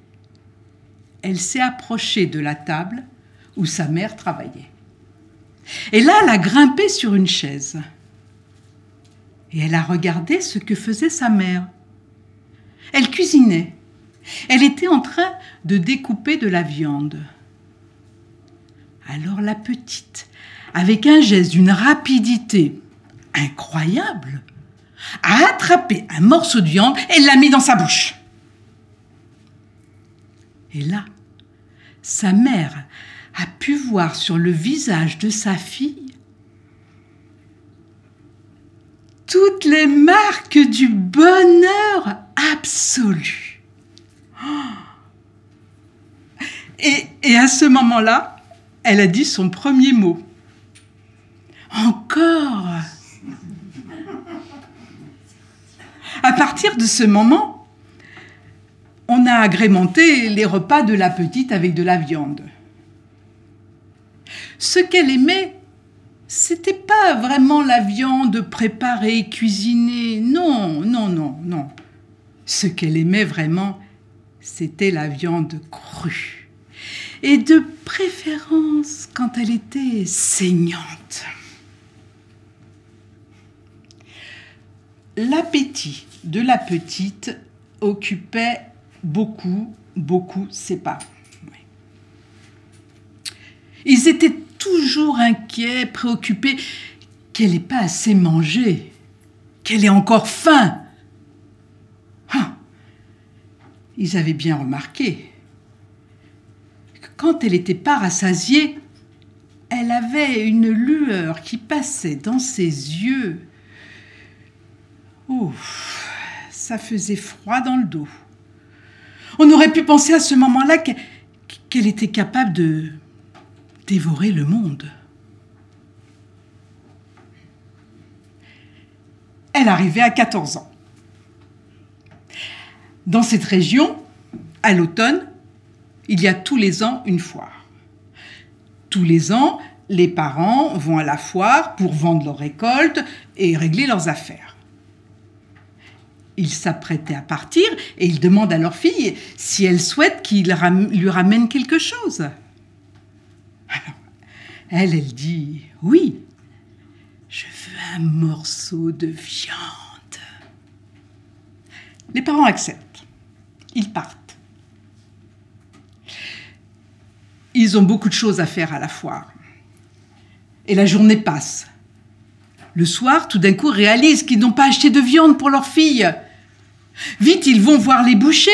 elle s'est approchée de la table où sa mère travaillait. Et là, elle a grimpé sur une chaise. Et elle a regardé ce que faisait sa mère. Elle cuisinait. Elle était en train de découper de la viande. Alors la petite, avec un geste d'une rapidité incroyable, a attrapé un morceau de viande et l'a mis dans sa bouche. Et là, sa mère a pu voir sur le visage de sa fille toutes les marques du bonheur absolu. Et, et à ce moment-là, elle a dit son premier mot. Encore. À partir de ce moment, on a agrémenté les repas de la petite avec de la viande. Ce qu'elle aimait, c'était pas vraiment la viande préparée, cuisinée. Non, non, non, non. Ce qu'elle aimait vraiment, c'était la viande crue. Et de préférence quand elle était saignante. L'appétit de la petite occupait beaucoup, beaucoup ses parents. Ils étaient toujours inquiets, préoccupés qu'elle n'ait pas assez mangé, qu'elle ait encore faim. Ah, ils avaient bien remarqué que quand elle n'était pas rassasiée, elle avait une lueur qui passait dans ses yeux. Ouf, ça faisait froid dans le dos. On aurait pu penser à ce moment-là qu'elle était capable de dévorer le monde. Elle arrivait à 14 ans. Dans cette région, à l'automne, il y a tous les ans une foire. Tous les ans, les parents vont à la foire pour vendre leurs récoltes et régler leurs affaires. Ils s'apprêtaient à partir et ils demandent à leur fille si elle souhaite qu'il lui ramène quelque chose. Elle, elle dit oui, je veux un morceau de viande. Les parents acceptent. Ils partent. Ils ont beaucoup de choses à faire à la foire. Et la journée passe. Le soir, tout d'un coup, réalisent qu'ils n'ont pas acheté de viande pour leur fille. Vite, ils vont voir les bouchers.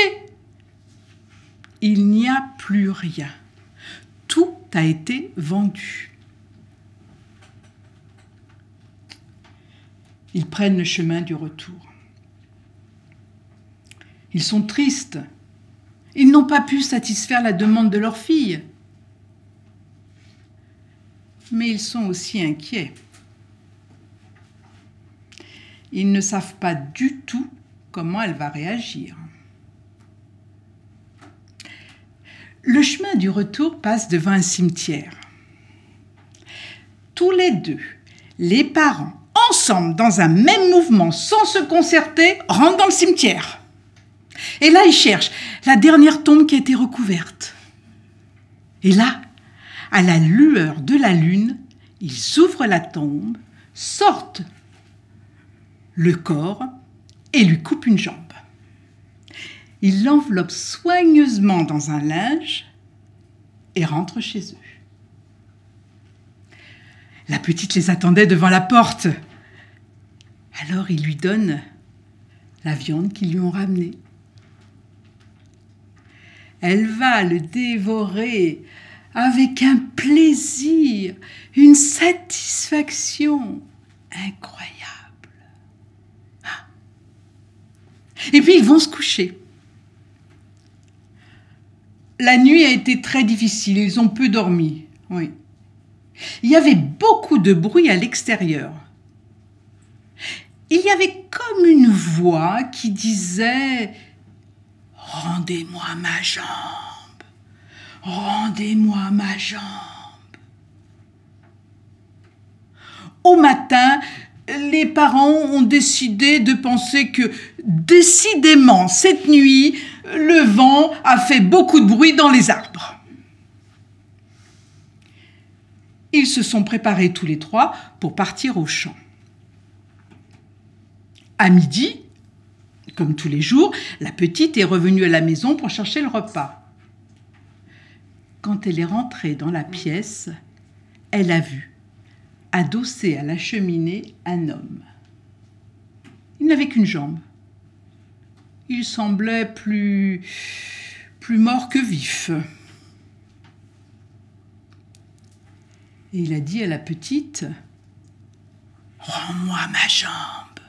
Il n'y a plus rien. Tout a été vendu. Ils prennent le chemin du retour. Ils sont tristes. Ils n'ont pas pu satisfaire la demande de leur fille. Mais ils sont aussi inquiets. Ils ne savent pas du tout comment elle va réagir. Le chemin du retour passe devant un cimetière. Tous les deux, les parents, ensemble, dans un même mouvement, sans se concerter, rentrent dans le cimetière. Et là, ils cherchent la dernière tombe qui a été recouverte. Et là, à la lueur de la lune, ils ouvrent la tombe, sortent le corps et lui coupe une jambe. Il l'enveloppe soigneusement dans un linge et rentre chez eux. La petite les attendait devant la porte. Alors il lui donne la viande qu'ils lui ont ramenée. Elle va le dévorer avec un plaisir, une satisfaction incroyable. Ah. Et puis ils vont se coucher. La nuit a été très difficile, ils ont peu dormi. Il y avait beaucoup de bruit à l'extérieur. Il y avait comme une voix qui disait Rendez-moi ma jambe. Rendez-moi ma jambe. Au matin, les parents ont décidé de penser que décidément cette nuit, le vent a fait beaucoup de bruit dans les arbres. Ils se sont préparés tous les trois pour partir au champ. À midi, comme tous les jours, la petite est revenue à la maison pour chercher le repas. Quand elle est rentrée dans la pièce, elle a vu, adossé à la cheminée, un homme. Il n'avait qu'une jambe. Il semblait plus plus mort que vif. Et il a dit à la petite Rends-moi ma jambe.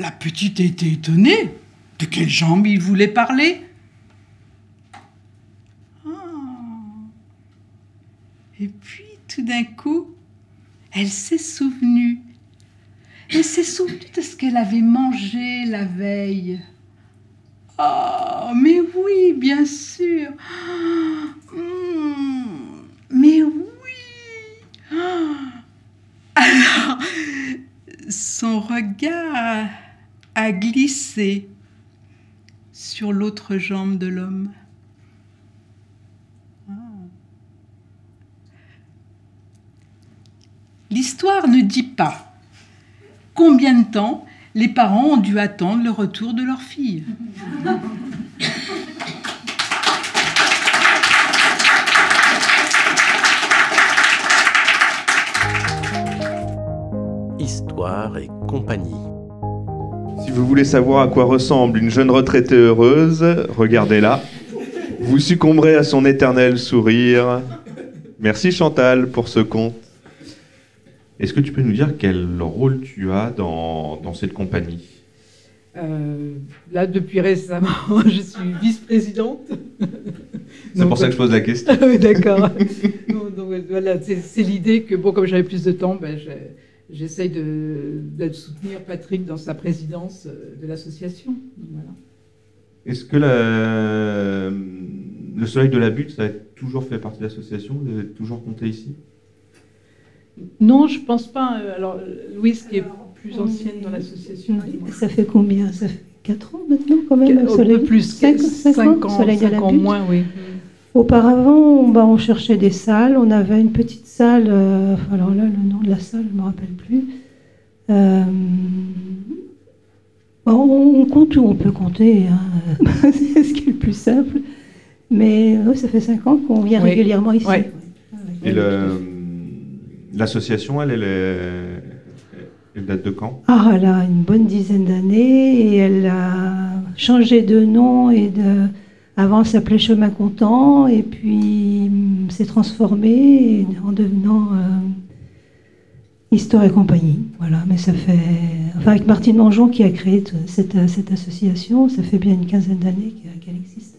La petite était étonnée. De quelle jambe il voulait parler? Ah. Et puis, tout d'un coup, elle s'est souvenue. Elle s'est souvenue de ce qu'elle avait mangé la veille. Ah, mais oui, bien sûr. Hmm, mais oui. Alors, son regard a glissé sur l'autre jambe de l'homme. Ah. L'histoire ne dit pas combien de temps les parents ont dû attendre le retour de leur fille. Histoire et compagnie. Si vous voulez savoir à quoi ressemble une jeune retraitée heureuse, regardez-la. Vous succomberez à son éternel sourire. Merci Chantal pour ce conte. Est-ce que tu peux nous dire quel rôle tu as dans, dans cette compagnie? Euh, là, depuis récemment, je suis vice-présidente. C'est pour ça que je pose la question. Oui, d'accord. Donc, voilà, c'est l'idée que, bon, comme j'avais plus de temps, ben, j'essaye de, de soutenir Patrick dans sa présidence euh, de l'association. Voilà. Est-ce que la- le soleil de la butte, ça a toujours fait partie de l'association? Vous avez toujours compté ici? Non, je pense pas. euh, Alors, Louise, qui est plus ancienne dans l'association. Ça fait combien? Ça fait 4 ans maintenant quand même Un peu plus, cinq- cinq 5 ans, Soleil de cinq la ans Butte. moins, oui. Auparavant, on, bah, on cherchait des salles. On avait une petite salle. euh, alors là, le nom de la salle, je ne me rappelle plus. Euh, bon, on, on compte où on peut compter. hein. C'est ce qui est le plus simple. Mais ouais, ça fait 5 ans qu'on vient Oui. régulièrement ici. Ouais. Et le- l'association, elle, elle, est- elle date de quand? Ah, elle a une bonne dizaine d'années et elle a changé de nom et de. Avant, elle s'appelait Chemin Content et puis hum, s'est transformée en devenant euh, Histoire et compagnie. Voilà, mais ça fait. Enfin, avec Martine Mangeon qui a créé cette, cette association, ça fait bien une quinzaine d'années qu'elle existe.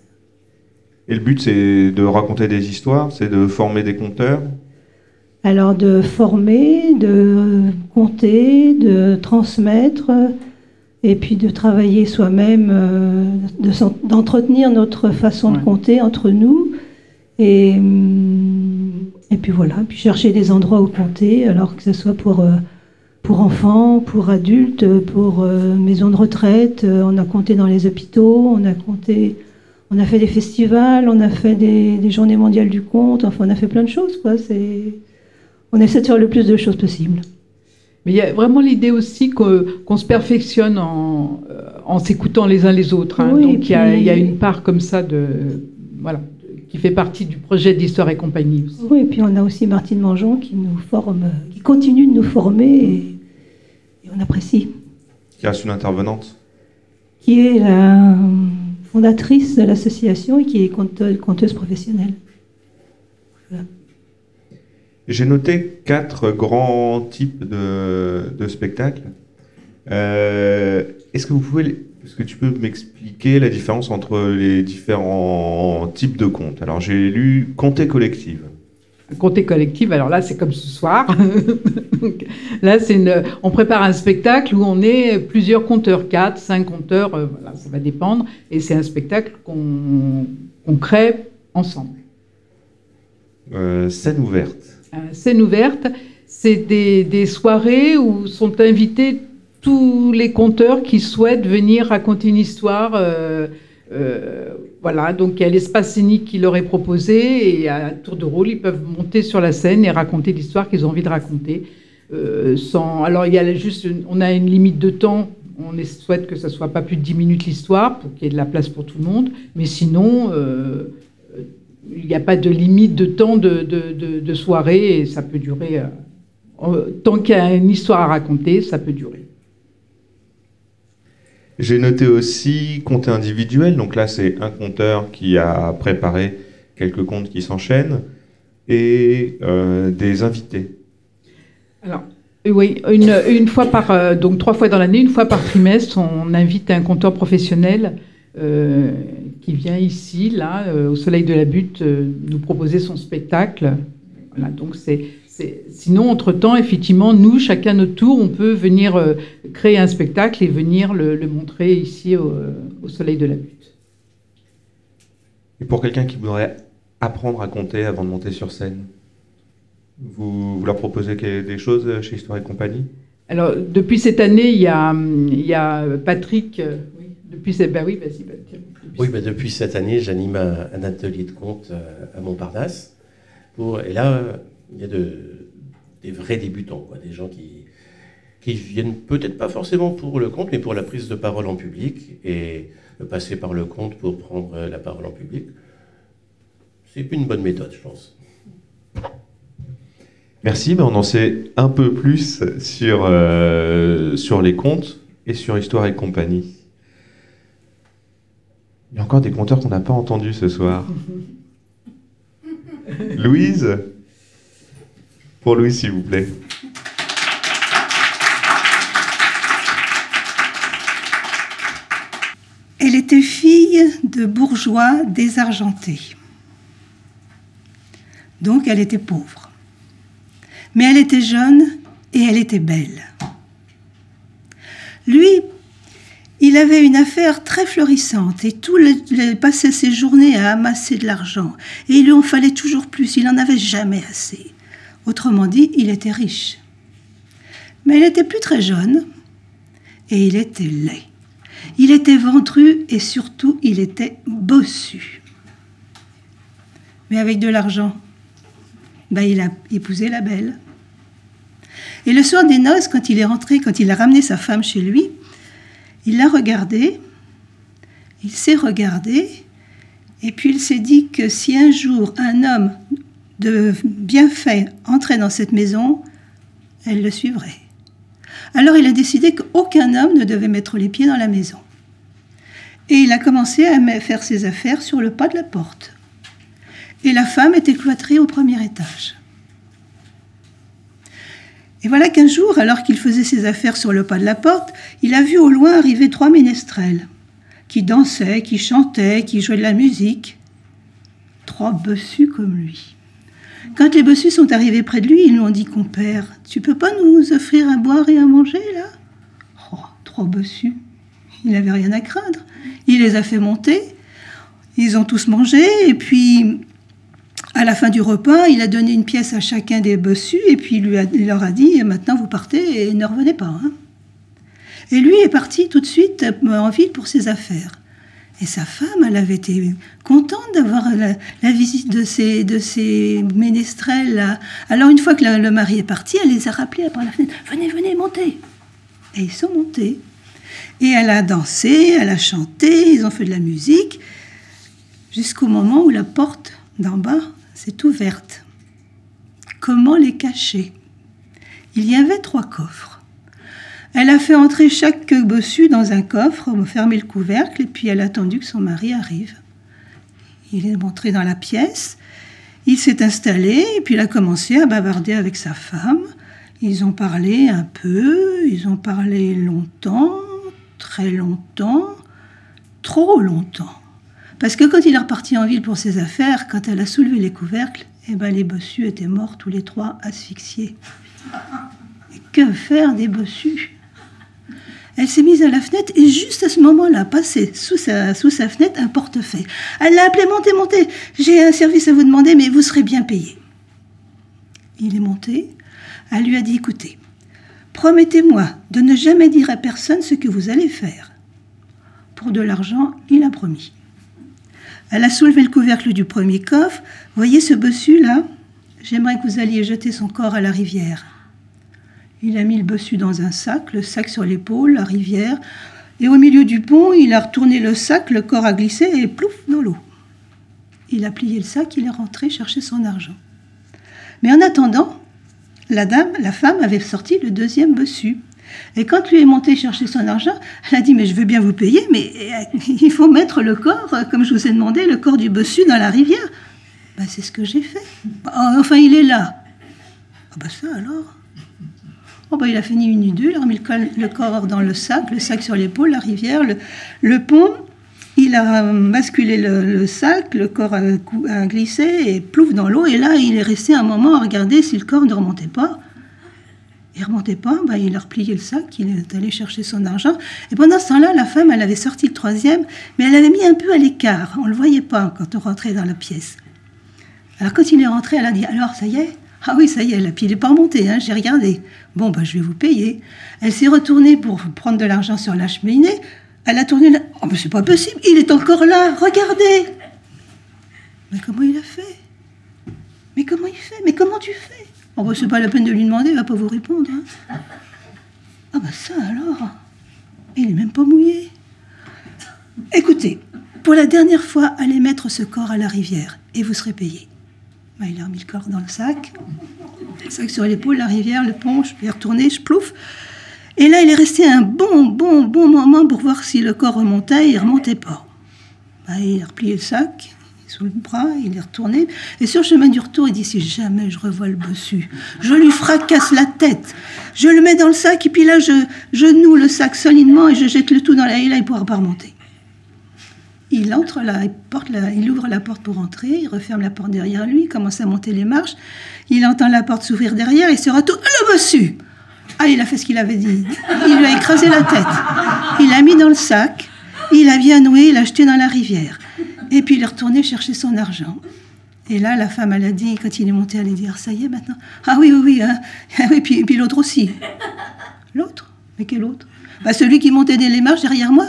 Et le but, c'est de raconter des histoires, c'est de former des conteurs? Alors, de former, de compter, de transmettre, et puis de travailler soi-même, euh, de d'entretenir notre façon de compter entre nous. Et, hum, et puis voilà, puis chercher des endroits où compter, alors que ce soit pour, euh, pour enfants, pour adultes, pour euh, maisons de retraite. On a compté dans les hôpitaux, on a compté, on a fait des festivals, on a fait des, des journées mondiales du conte, enfin on a fait plein de choses. Quoi. C'est, on essaie de faire le plus de choses possible. Mais il y a vraiment l'idée aussi qu'on se perfectionne en, en s'écoutant les uns les autres. Hein. Donc il y, a, il y, a, une part comme ça de voilà qui fait partie du projet d'Histoire et compagnie. Aussi. Oui, et puis on a aussi Martine Mangeon qui nous forme, qui continue de nous former et, et on apprécie. Qui reste une intervenante Qui est la fondatrice de l'association et qui est conteuse, conteuse professionnelle. Voilà. J'ai noté quatre grands types de, de spectacles. Euh, est-ce que vous pouvez, est-ce que tu peux m'expliquer la différence entre les différents types de contes? Alors j'ai lu Comté collective. Comté collective, alors là c'est comme ce soir. là c'est une, on prépare un spectacle où on est plusieurs conteurs, quatre, cinq conteurs, euh, voilà, ça va dépendre, et c'est un spectacle qu'on crée ensemble. Euh, scène ouverte. Euh, scène ouverte, c'est des, soirées où sont invités tous les conteurs qui souhaitent venir raconter une histoire. Euh, euh, voilà, donc il y a l'espace scénique qui leur est proposé et à tour de rôle, ils peuvent monter sur la scène et raconter l'histoire qu'ils ont envie de raconter. Sans... Alors il y a juste, on a une limite de temps. On souhaite que ça soit pas plus de 10 minutes l'histoire pour qu'il y ait de la place pour tout le monde. Mais sinon, il n'y a pas de limite de temps de, de, de, de soirée et ça peut durer. Euh, tant qu'il y a une histoire à raconter, ça peut durer. J'ai noté aussi compter individuel. Donc là, c'est un compteur qui a préparé quelques comptes qui s'enchaînent et euh, des invités. Alors, oui, une, une fois par, euh, donc trois fois dans l'année, une fois par trimestre, on invite un compteur professionnel euh, qui vient ici, là, euh, au Soleil de la Butte, euh, nous proposer son spectacle. Voilà, donc c'est Sinon, entre-temps, effectivement, nous, chacun notre tour, on peut venir créer un spectacle et venir le, le montrer ici au, au, Soleil de la Butte. Et pour quelqu'un qui voudrait apprendre à compter avant de monter sur scène, vous, vous leur proposez des choses chez Histoire et compagnie? Alors, depuis cette année, il y a, il y a Patrick. Euh, depuis bah oui, vas-y, bah, Oui, bah depuis cette année, j'anime un, un, atelier de compte à Montparnasse. Pour, et là, il y a de, des vrais débutants, quoi, des gens qui, qui viennent peut-être pas forcément pour le compte, mais pour la prise de parole en public et passer par le compte pour prendre la parole en public. C'est une bonne méthode, je pense. Merci, mais on en sait un peu plus sur, euh, sur les contes et sur Histoire et compagnie. Il y a encore des conteurs qu'on n'a pas entendus ce soir. Louise? Pour Louis, s'il vous plaît. Elle était fille de bourgeois désargentés. Donc elle était pauvre. Mais elle était jeune et elle était belle. Lui, il avait une affaire très florissante et tout le, passait ses journées à amasser de l'argent. Et il lui en fallait toujours plus, il n'en avait jamais assez. Autrement dit, il était riche. Mais il n'était plus très jeune et il était laid. Il était ventru et surtout il était bossu. Mais avec de l'argent, ben, il a épousé la belle. Et le soir des noces, quand il est rentré, quand il a ramené sa femme chez lui, il l'a regardée, il s'est regardé, et puis il s'est dit que si un jour un homme de bienfait entrait dans cette maison, elle le suivrait. Alors il a décidé qu'aucun homme ne devait mettre les pieds dans la maison. Et il a commencé à faire ses affaires sur le pas de la porte. Et la femme était cloîtrée au premier étage. Et voilà qu'un jour, alors qu'il faisait ses affaires sur le pas de la porte, il a vu au loin arriver trois ménestrels, qui dansaient, qui chantaient, qui jouaient de la musique. Trois bossus comme lui. Quand les bossus sont arrivés près de lui, ils lui ont dit Compère, tu peux pas nous offrir à boire et à manger, là? Oh, trois bossus. Il n'avait rien à craindre. Il les a fait monter. Ils ont tous mangé. Et puis, la fin du repas, il a donné une pièce à chacun des bossus. Et puis, lui a, il leur a dit Maintenant, vous partez et ne revenez pas. Hein. Et lui est parti tout de suite en ville pour ses affaires. Et sa femme, elle avait été contente d'avoir la, visite de ces, de ces ménestrels. Alors une fois que le, mari est parti, elle les a rappelés par la fenêtre. Venez, venez, montez. Et ils sont montés. Et elle a dansé, elle a chanté, ils ont fait de la musique, jusqu'au moment où la porte d'en bas s'est ouverte. Comment les cacher? Il y avait trois coffres. Elle a fait entrer chaque bossu dans un coffre, fermé le couvercle, et puis elle a attendu que son mari arrive. Il est entré dans la pièce, il s'est installé, et puis il a commencé à bavarder avec sa femme. Ils ont parlé un peu, ils ont parlé longtemps, très longtemps, trop longtemps. Parce que quand il est reparti en ville pour ses affaires, quand elle a soulevé les couvercles, eh ben les bossus étaient morts tous les trois asphyxiés. Que faire des bossus? Elle s'est mise à la fenêtre et juste à ce moment-là, passé sous sa, sous sa fenêtre un portefeuille. Elle l'a appelé Montez, montez, j'ai un service à vous demander, mais vous serez bien payé. Il est monté. Elle lui a dit Écoutez, promettez-moi de ne jamais dire à personne ce que vous allez faire. Pour de l'argent, il a promis. Elle a soulevé le couvercle du premier coffre. Voyez ce bossu là? J'aimerais que vous alliez jeter son corps à la rivière. Il a mis le bossu dans un sac, le sac sur l'épaule, la rivière, et au milieu du pont, il a retourné le sac, le corps a glissé et plouf dans l'eau. Il a plié le sac, il est rentré chercher son argent. Mais en attendant, la dame, la femme, avait sorti le deuxième bossu. Et quand lui est monté chercher son argent, elle a dit Mais je veux bien vous payer, mais euh, il faut mettre le corps, euh, comme je vous ai demandé, le corps du bossu dans la rivière. Ben, c'est ce que j'ai fait. Enfin, il est là. Ah ben ça alors Oh bah, il a fait ni une deux, il a remis le, corps dans le sac, le sac sur l'épaule, la rivière, le, pont. Il a basculé le, sac, le corps a, glissé et plouf dans l'eau. Et là, il est resté un moment à regarder si le corps ne remontait pas. Il ne remontait pas, bah, il a replié le sac, il est allé chercher son argent. Et pendant ce temps-là, la femme, elle avait sorti le troisième, mais elle avait mis un peu à l'écart. On ne le voyait pas quand on rentrait dans la pièce. Alors quand il est rentré, elle a dit, alors ça y est? Ah oui, ça y est, la pile n'est pas remontée, hein, j'ai regardé. Bon, bah, je vais vous payer. Elle s'est retournée pour prendre de l'argent sur la cheminée. Elle a tourné là. Oh, mais c'est pas possible, il est encore là, regardez. Mais comment il a fait? Mais comment il fait? Mais comment tu fais? Oh, bah, c'est pas la peine de lui demander, il va pas vous répondre. Hein. Ah, bah, ça alors Il est même pas mouillé. Écoutez, pour la dernière fois, allez mettre ce corps à la rivière et vous serez payé. Bah, il a remis le corps dans le sac. Le sac sur l'épaule, la rivière, le pont, je vais retourner, je plouf. Et là, il est resté un bon, bon, bon moment pour voir si le corps remontait. Il remontait pas. Bah, il a replié le sac le bras, il est retourné. Et sur le chemin du retour, il dit Si jamais je revois le bossu, je lui fracasse la tête. Je le mets dans le sac, et puis là, je, je noue le sac solidement et je jette le tout dans la haie. Là, il ne pourra pas remonter. Il entre là, il, porte il ouvre la porte pour entrer, il referme la porte derrière lui, commence à monter les marches. Il entend la porte s'ouvrir derrière, il se retourne. Le bossu Ah, il a fait ce qu'il avait dit. Il lui a écrasé la tête. Il l'a mis dans le sac, il a bien noué, il l'a jeté dans la rivière. Et puis il est retourné chercher son argent. Et là, la femme, elle a dit, quand il est monté, elle a dit, ah, ça y est maintenant. Ah oui, oui, oui. Hein. Ah oui puis, l'autre aussi. L'autre? Mais quel autre? Bah, Celui qui montait les marches derrière moi.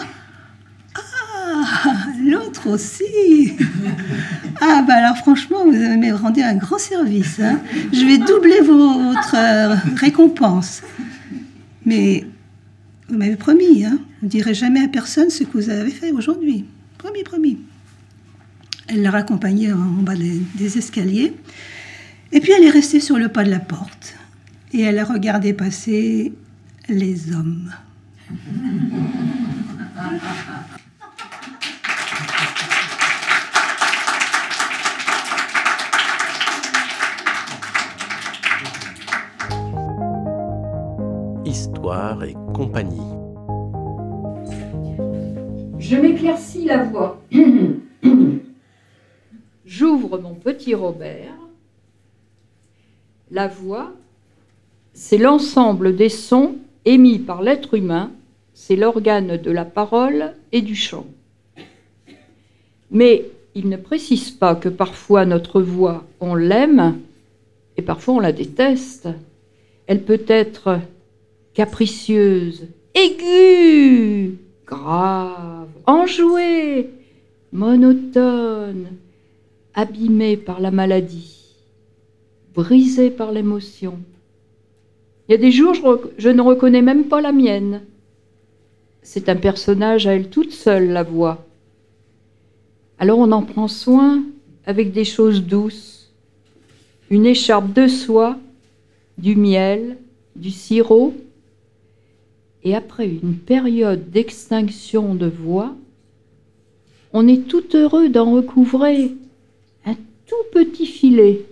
Ah, l'autre aussi Ah, bah alors franchement, vous m'avez rendu un grand service. Hein. Je vais doubler votre euh, récompense. Mais vous m'avez promis, hein, vous ne direz jamais à personne ce que vous avez fait aujourd'hui. Promis, promis. Elle l'a raccompagnée en bas des escaliers. Et puis elle est restée sur le pas de la porte. Et elle a regardé passer les hommes. et compagnie. Je m'éclaircis la voix. J'ouvre mon petit Robert. La voix, c'est l'ensemble des sons émis par l'être humain, c'est l'organe de la parole et du chant. Mais il ne précise pas que parfois notre voix, on l'aime et parfois on la déteste. Elle peut être capricieuse, aiguë, grave, enjouée, monotone, abîmé par la maladie, brisé par l'émotion. Il y a des jours, je, ne reconnais même pas la mienne. C'est un personnage à elle toute seule, la voix. Alors on en prend soin avec des choses douces, une écharpe de soie, du miel, du sirop, et après une période d'extinction de voix, on est tout heureux d'en recouvrer tout petit filet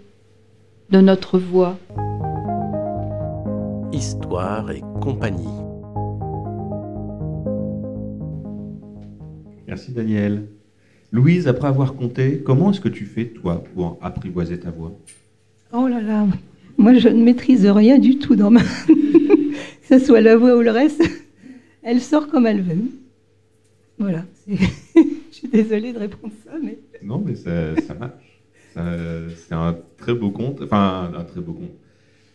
de notre voix. Histoire et compagnie. Merci Daniel. Louise, après avoir compté, comment est-ce que tu fais, toi, pour apprivoiser ta voix? Oh là là, moi je ne maîtrise rien du tout dans ma... que ce soit la voix ou le reste, elle sort comme elle veut. Voilà, je suis désolée de répondre ça, mais... Non, mais ça, ça marche. Ça, C'est un très beau conte. Enfin, un très beau conte.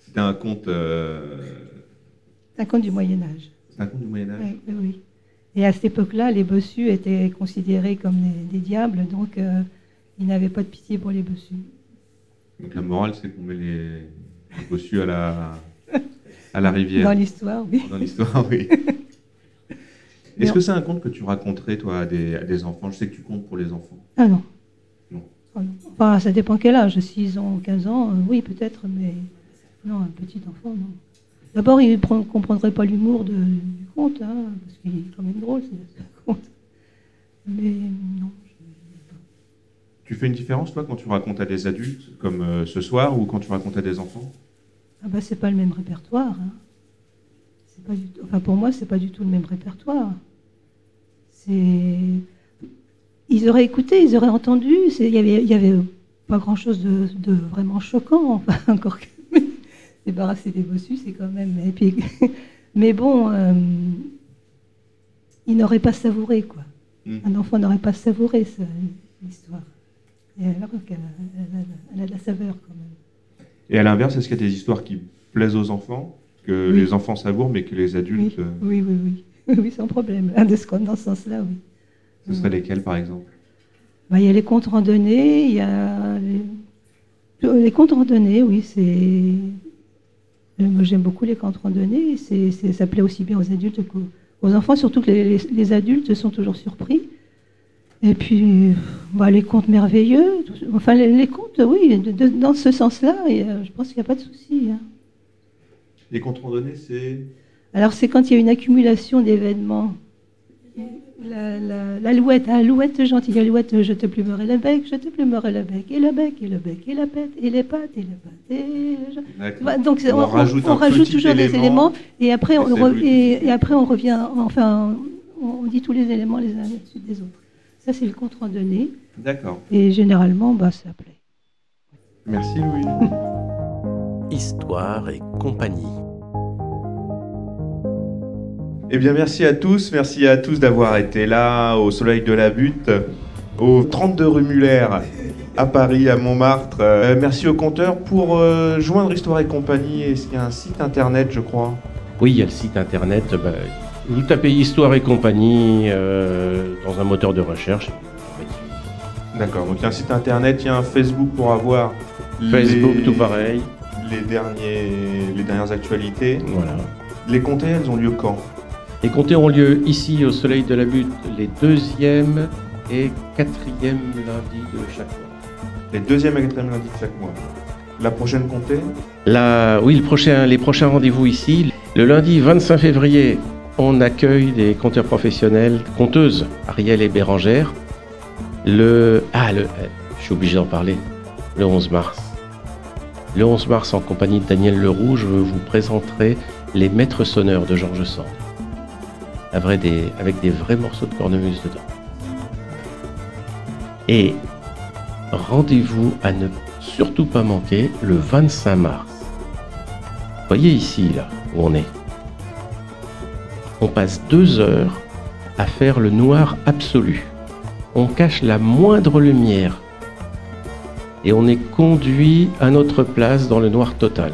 C'était un conte. euh, C'est un conte du Moyen-Âge. C'est un conte du Moyen-Âge Oui, oui, oui. Et à cette époque-là, les bossus étaient considérés comme des, des diables, donc euh, ils n'avaient pas de pitié pour les bossus. Donc la morale, c'est qu'on met les, les bossus à la, à la rivière. Dans l'histoire, oui. Dans l'histoire, oui. Est-ce que c'est un conte que tu raconterais, toi, à des, à des enfants? Je sais que tu comptes pour les enfants. Ah non. Enfin, ça dépend quel âge. 6 ans, 15 ans, euh, oui, peut-être, mais non, un petit enfant, non. D'abord, il ne comprendrait pas l'humour du conte, hein, parce qu'il est quand même drôle, c'est un conte. Mais non. Tu fais une différence, toi, quand tu racontes à des adultes, comme euh, ce soir, ou quand tu racontes à des enfants? Ah bah, c'est pas le même répertoire. hein. Pas du Enfin, pour moi, c'est pas du tout le même répertoire. C'est... Ils auraient écouté, ils auraient entendu. Il y avait, pas grand-chose de, de vraiment choquant. Enfin, encore que débarrasser des bossus, c'est quand même. Et puis, mais bon, euh, ils n'auraient pas savouré quoi. Mm. Un enfant n'aurait pas savouré l'histoire. Et alors qu'elle a, de la saveur quand même. Et à l'inverse, est-ce qu'il y a des histoires qui plaisent aux enfants, que Oui. les enfants savourent, mais que les adultes. euh, Oui, oui, oui. Oui, sans problème. Un de ce dans ce sens-là, oui. Ce seraient lesquels, par exemple? Bah, il y a les comptes randonnées, il y a les, les comptes randonnées, oui, c'est. Moi, j'aime beaucoup les comptes randonnées. C'est, c'est- ça plaît aussi bien aux adultes qu'aux aux enfants, surtout que les, les- les adultes sont toujours surpris. Et puis, bah, les contes merveilleux, tout- enfin, les, les contes, oui, de- de- dans ce sens-là, et, je pense qu'il n'y a pas de souci. hein. Les comptes randonnées, c'est? Alors, c'est quand il y a une accumulation d'événements. La- la- L'alouette, ah, alouette gentille, alouette, je te plumerai le bec, je te plumerai le bec, et le bec, et le bec, et la pète, et les pattes, et les pattes, et... Voilà, Donc, On on, rajoute on un rajoute toujours des élément, éléments, et après, on, et re- et, et après on revient, enfin, on, on dit tous les éléments les uns à la suite des autres. Ça, c'est le compte randonné, D'accord. et généralement, bah, ça plaît. Merci, Louis. Histoire et compagnie. Eh bien, merci à tous. Merci à tous d'avoir été là au Soleil de la Butte, au 32 rue Muller, à Paris, à Montmartre. Euh, merci aux compteurs pour euh, joindre Histoire et compagnie. Est-ce qu'il y a un site internet, je crois? Oui, il y a le site internet. bah, vous tapez Histoire et compagnie euh, dans un moteur de recherche. D'accord. Donc, il y a un site internet, il y a un Facebook pour avoir Facebook, les- tout pareil. Les, derniers, les dernières actualités. Voilà. Les comptées, elles ont lieu quand? Les comtés ont lieu ici au Soleil de la Butte les deuxième et quatrième lundis de chaque mois. Les deuxième et quatrième lundis de chaque mois. La prochaine comptée Là, oui, le prochain, les prochains rendez-vous ici. Le lundi 25 février, on accueille des conteurs professionnels, conteuses, Ariel et Bérangère. Le, ah, le, je suis obligé d'en parler. Le 11 mars. Le 11 mars, en compagnie de Daniel Leroux, je vous présenterai les maîtres sonneurs de Georges Sand. Avec des vrais morceaux de cornemuse dedans. Et rendez-vous à ne surtout pas manquer le 25 mars. Voyez ici, là, où on est. On passe deux heures à faire le noir absolu. On cache la moindre lumière. Et on est conduit à notre place dans le noir total.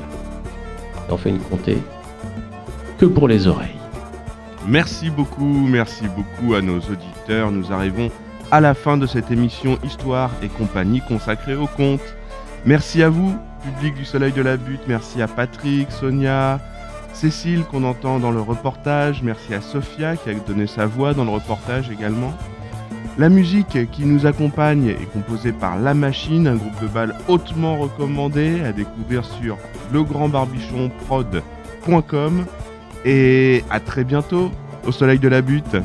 Et on fait une comptée que pour les oreilles. Merci beaucoup, merci beaucoup à nos auditeurs. Nous arrivons à la fin de cette émission Histoire et compagnie consacrée au conte. Merci à vous, public du Soleil de la Butte. Merci à Patrick, Sonia, Cécile qu'on entend dans le reportage. Merci à Sophia qui a donné sa voix dans le reportage également. La musique qui nous accompagne est composée par La Machine, un groupe de balles hautement recommandé à découvrir sur legrandbarbichonprod.com. Et à très bientôt au Soleil de la Butte.